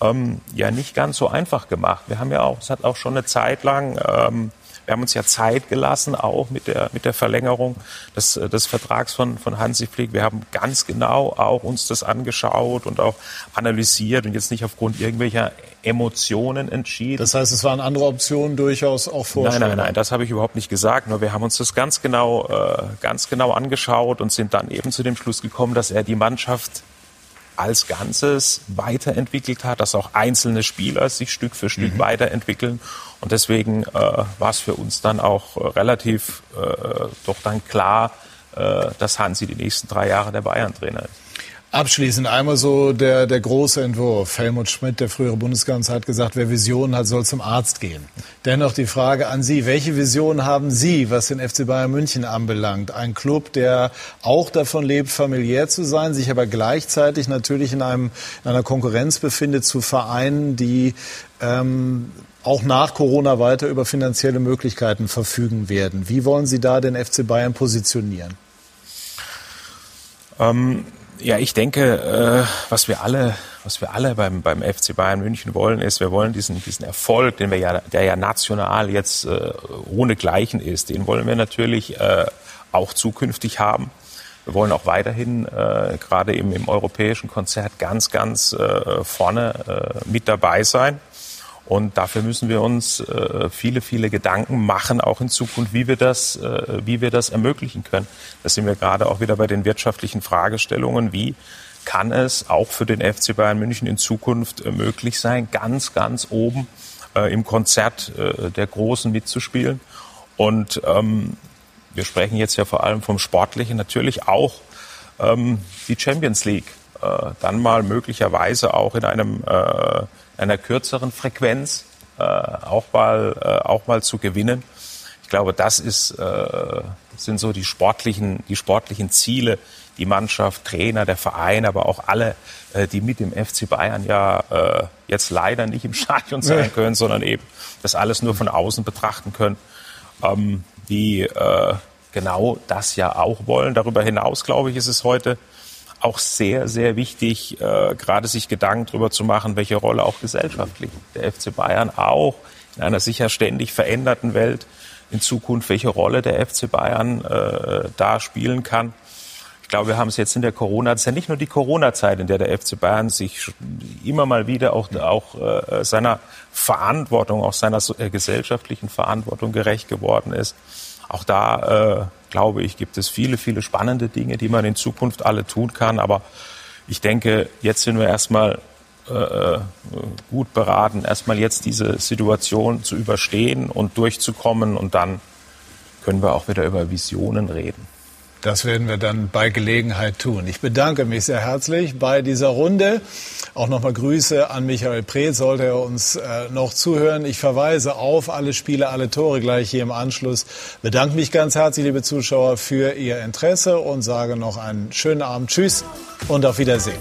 ähm, ja nicht ganz so einfach gemacht. Wir haben ja auch, es hat auch schon eine Zeit lang ähm, wir haben uns ja Zeit gelassen, auch mit der, mit der Verlängerung des, des Vertrags von, von Hansi Flick. Wir haben ganz genau auch uns das angeschaut und auch analysiert und jetzt nicht aufgrund irgendwelcher Emotionen entschieden. Das heißt, es waren andere Optionen durchaus auch vorstellbar? Nein, nein, nein, das habe ich überhaupt nicht gesagt. Nur wir haben uns das ganz genau, äh, ganz genau angeschaut und sind dann eben zu dem Schluss gekommen, dass er die Mannschaft als Ganzes weiterentwickelt hat, dass auch einzelne Spieler sich Stück für Stück mhm. weiterentwickeln. Und deswegen äh, war es für uns dann auch äh, relativ äh, doch dann klar, äh, dass Hansi die nächsten drei Jahre der Bayern-Trainer ist. Abschließend einmal so der, der große Entwurf. Helmut Schmidt, der frühere Bundeskanzler, hat gesagt, wer Visionen hat, soll zum Arzt gehen. Dennoch die Frage an Sie. Welche Vision haben Sie, was den FC Bayern München anbelangt? Ein Club, der auch davon lebt, familiär zu sein, sich aber gleichzeitig natürlich in, einem, in einer Konkurrenz befindet zu Vereinen, die ähm, auch nach Corona weiter über finanzielle Möglichkeiten verfügen werden. Wie wollen Sie da den FC Bayern positionieren? Ähm ja, ich denke, äh, was wir alle, was wir alle beim, beim FC Bayern München wollen, ist, wir wollen diesen, diesen Erfolg, den wir ja, der ja national jetzt äh, ohne Gleichen ist, den wollen wir natürlich äh, auch zukünftig haben. Wir wollen auch weiterhin äh, gerade im, im europäischen Konzert ganz, ganz äh, vorne äh, mit dabei sein. Und dafür müssen wir uns äh, viele, viele Gedanken machen, auch in Zukunft, wie wir das, äh, wie wir das ermöglichen können. Da sind wir gerade auch wieder bei den wirtschaftlichen Fragestellungen. Wie kann es auch für den FC Bayern München in Zukunft äh, möglich sein, ganz, ganz oben äh, im Konzert äh, der Großen mitzuspielen? Und ähm, wir sprechen jetzt ja vor allem vom Sportlichen, natürlich auch ähm, die Champions League. Äh, dann mal möglicherweise auch in einem äh, einer kürzeren Frequenz äh, auch, mal, äh, auch mal zu gewinnen. Ich glaube, das ist, äh, sind so die sportlichen, die sportlichen Ziele, die Mannschaft, Trainer, der Verein, aber auch alle, äh, die mit dem FC Bayern ja äh, jetzt leider nicht im Stadion sein können, sondern eben das alles nur von außen betrachten können, ähm, die äh, genau das ja auch wollen. Darüber hinaus, glaube ich, ist es heute auch sehr, sehr wichtig, äh, gerade sich Gedanken darüber zu machen, welche Rolle auch gesellschaftlich der FC Bayern auch in einer sicher ständig veränderten Welt in Zukunft, welche Rolle der FC Bayern äh, da spielen kann. Ich glaube, wir haben es jetzt in der Corona, es ist ja nicht nur die Corona-Zeit, in der der FC Bayern sich immer mal wieder auch, auch äh, seiner Verantwortung, auch seiner äh, gesellschaftlichen Verantwortung gerecht geworden ist. Auch da, äh, glaube ich, gibt es viele, viele spannende Dinge, die man in Zukunft alle tun kann. Aber ich denke, jetzt sind wir erstmal äh, äh gut beraten, erstmal jetzt diese Situation zu überstehen und durchzukommen. Und dann können wir auch wieder über Visionen reden. Das werden wir dann bei Gelegenheit tun. Ich bedanke mich sehr herzlich bei dieser Runde. Auch nochmal Grüße an Michael Preetz, sollte er uns äh, noch zuhören. Ich verweise auf alle Spiele, alle Tore gleich hier im Anschluss. Bedanke mich ganz herzlich, liebe Zuschauer, für Ihr Interesse und sage noch einen schönen Abend. Tschüss und auf Wiedersehen.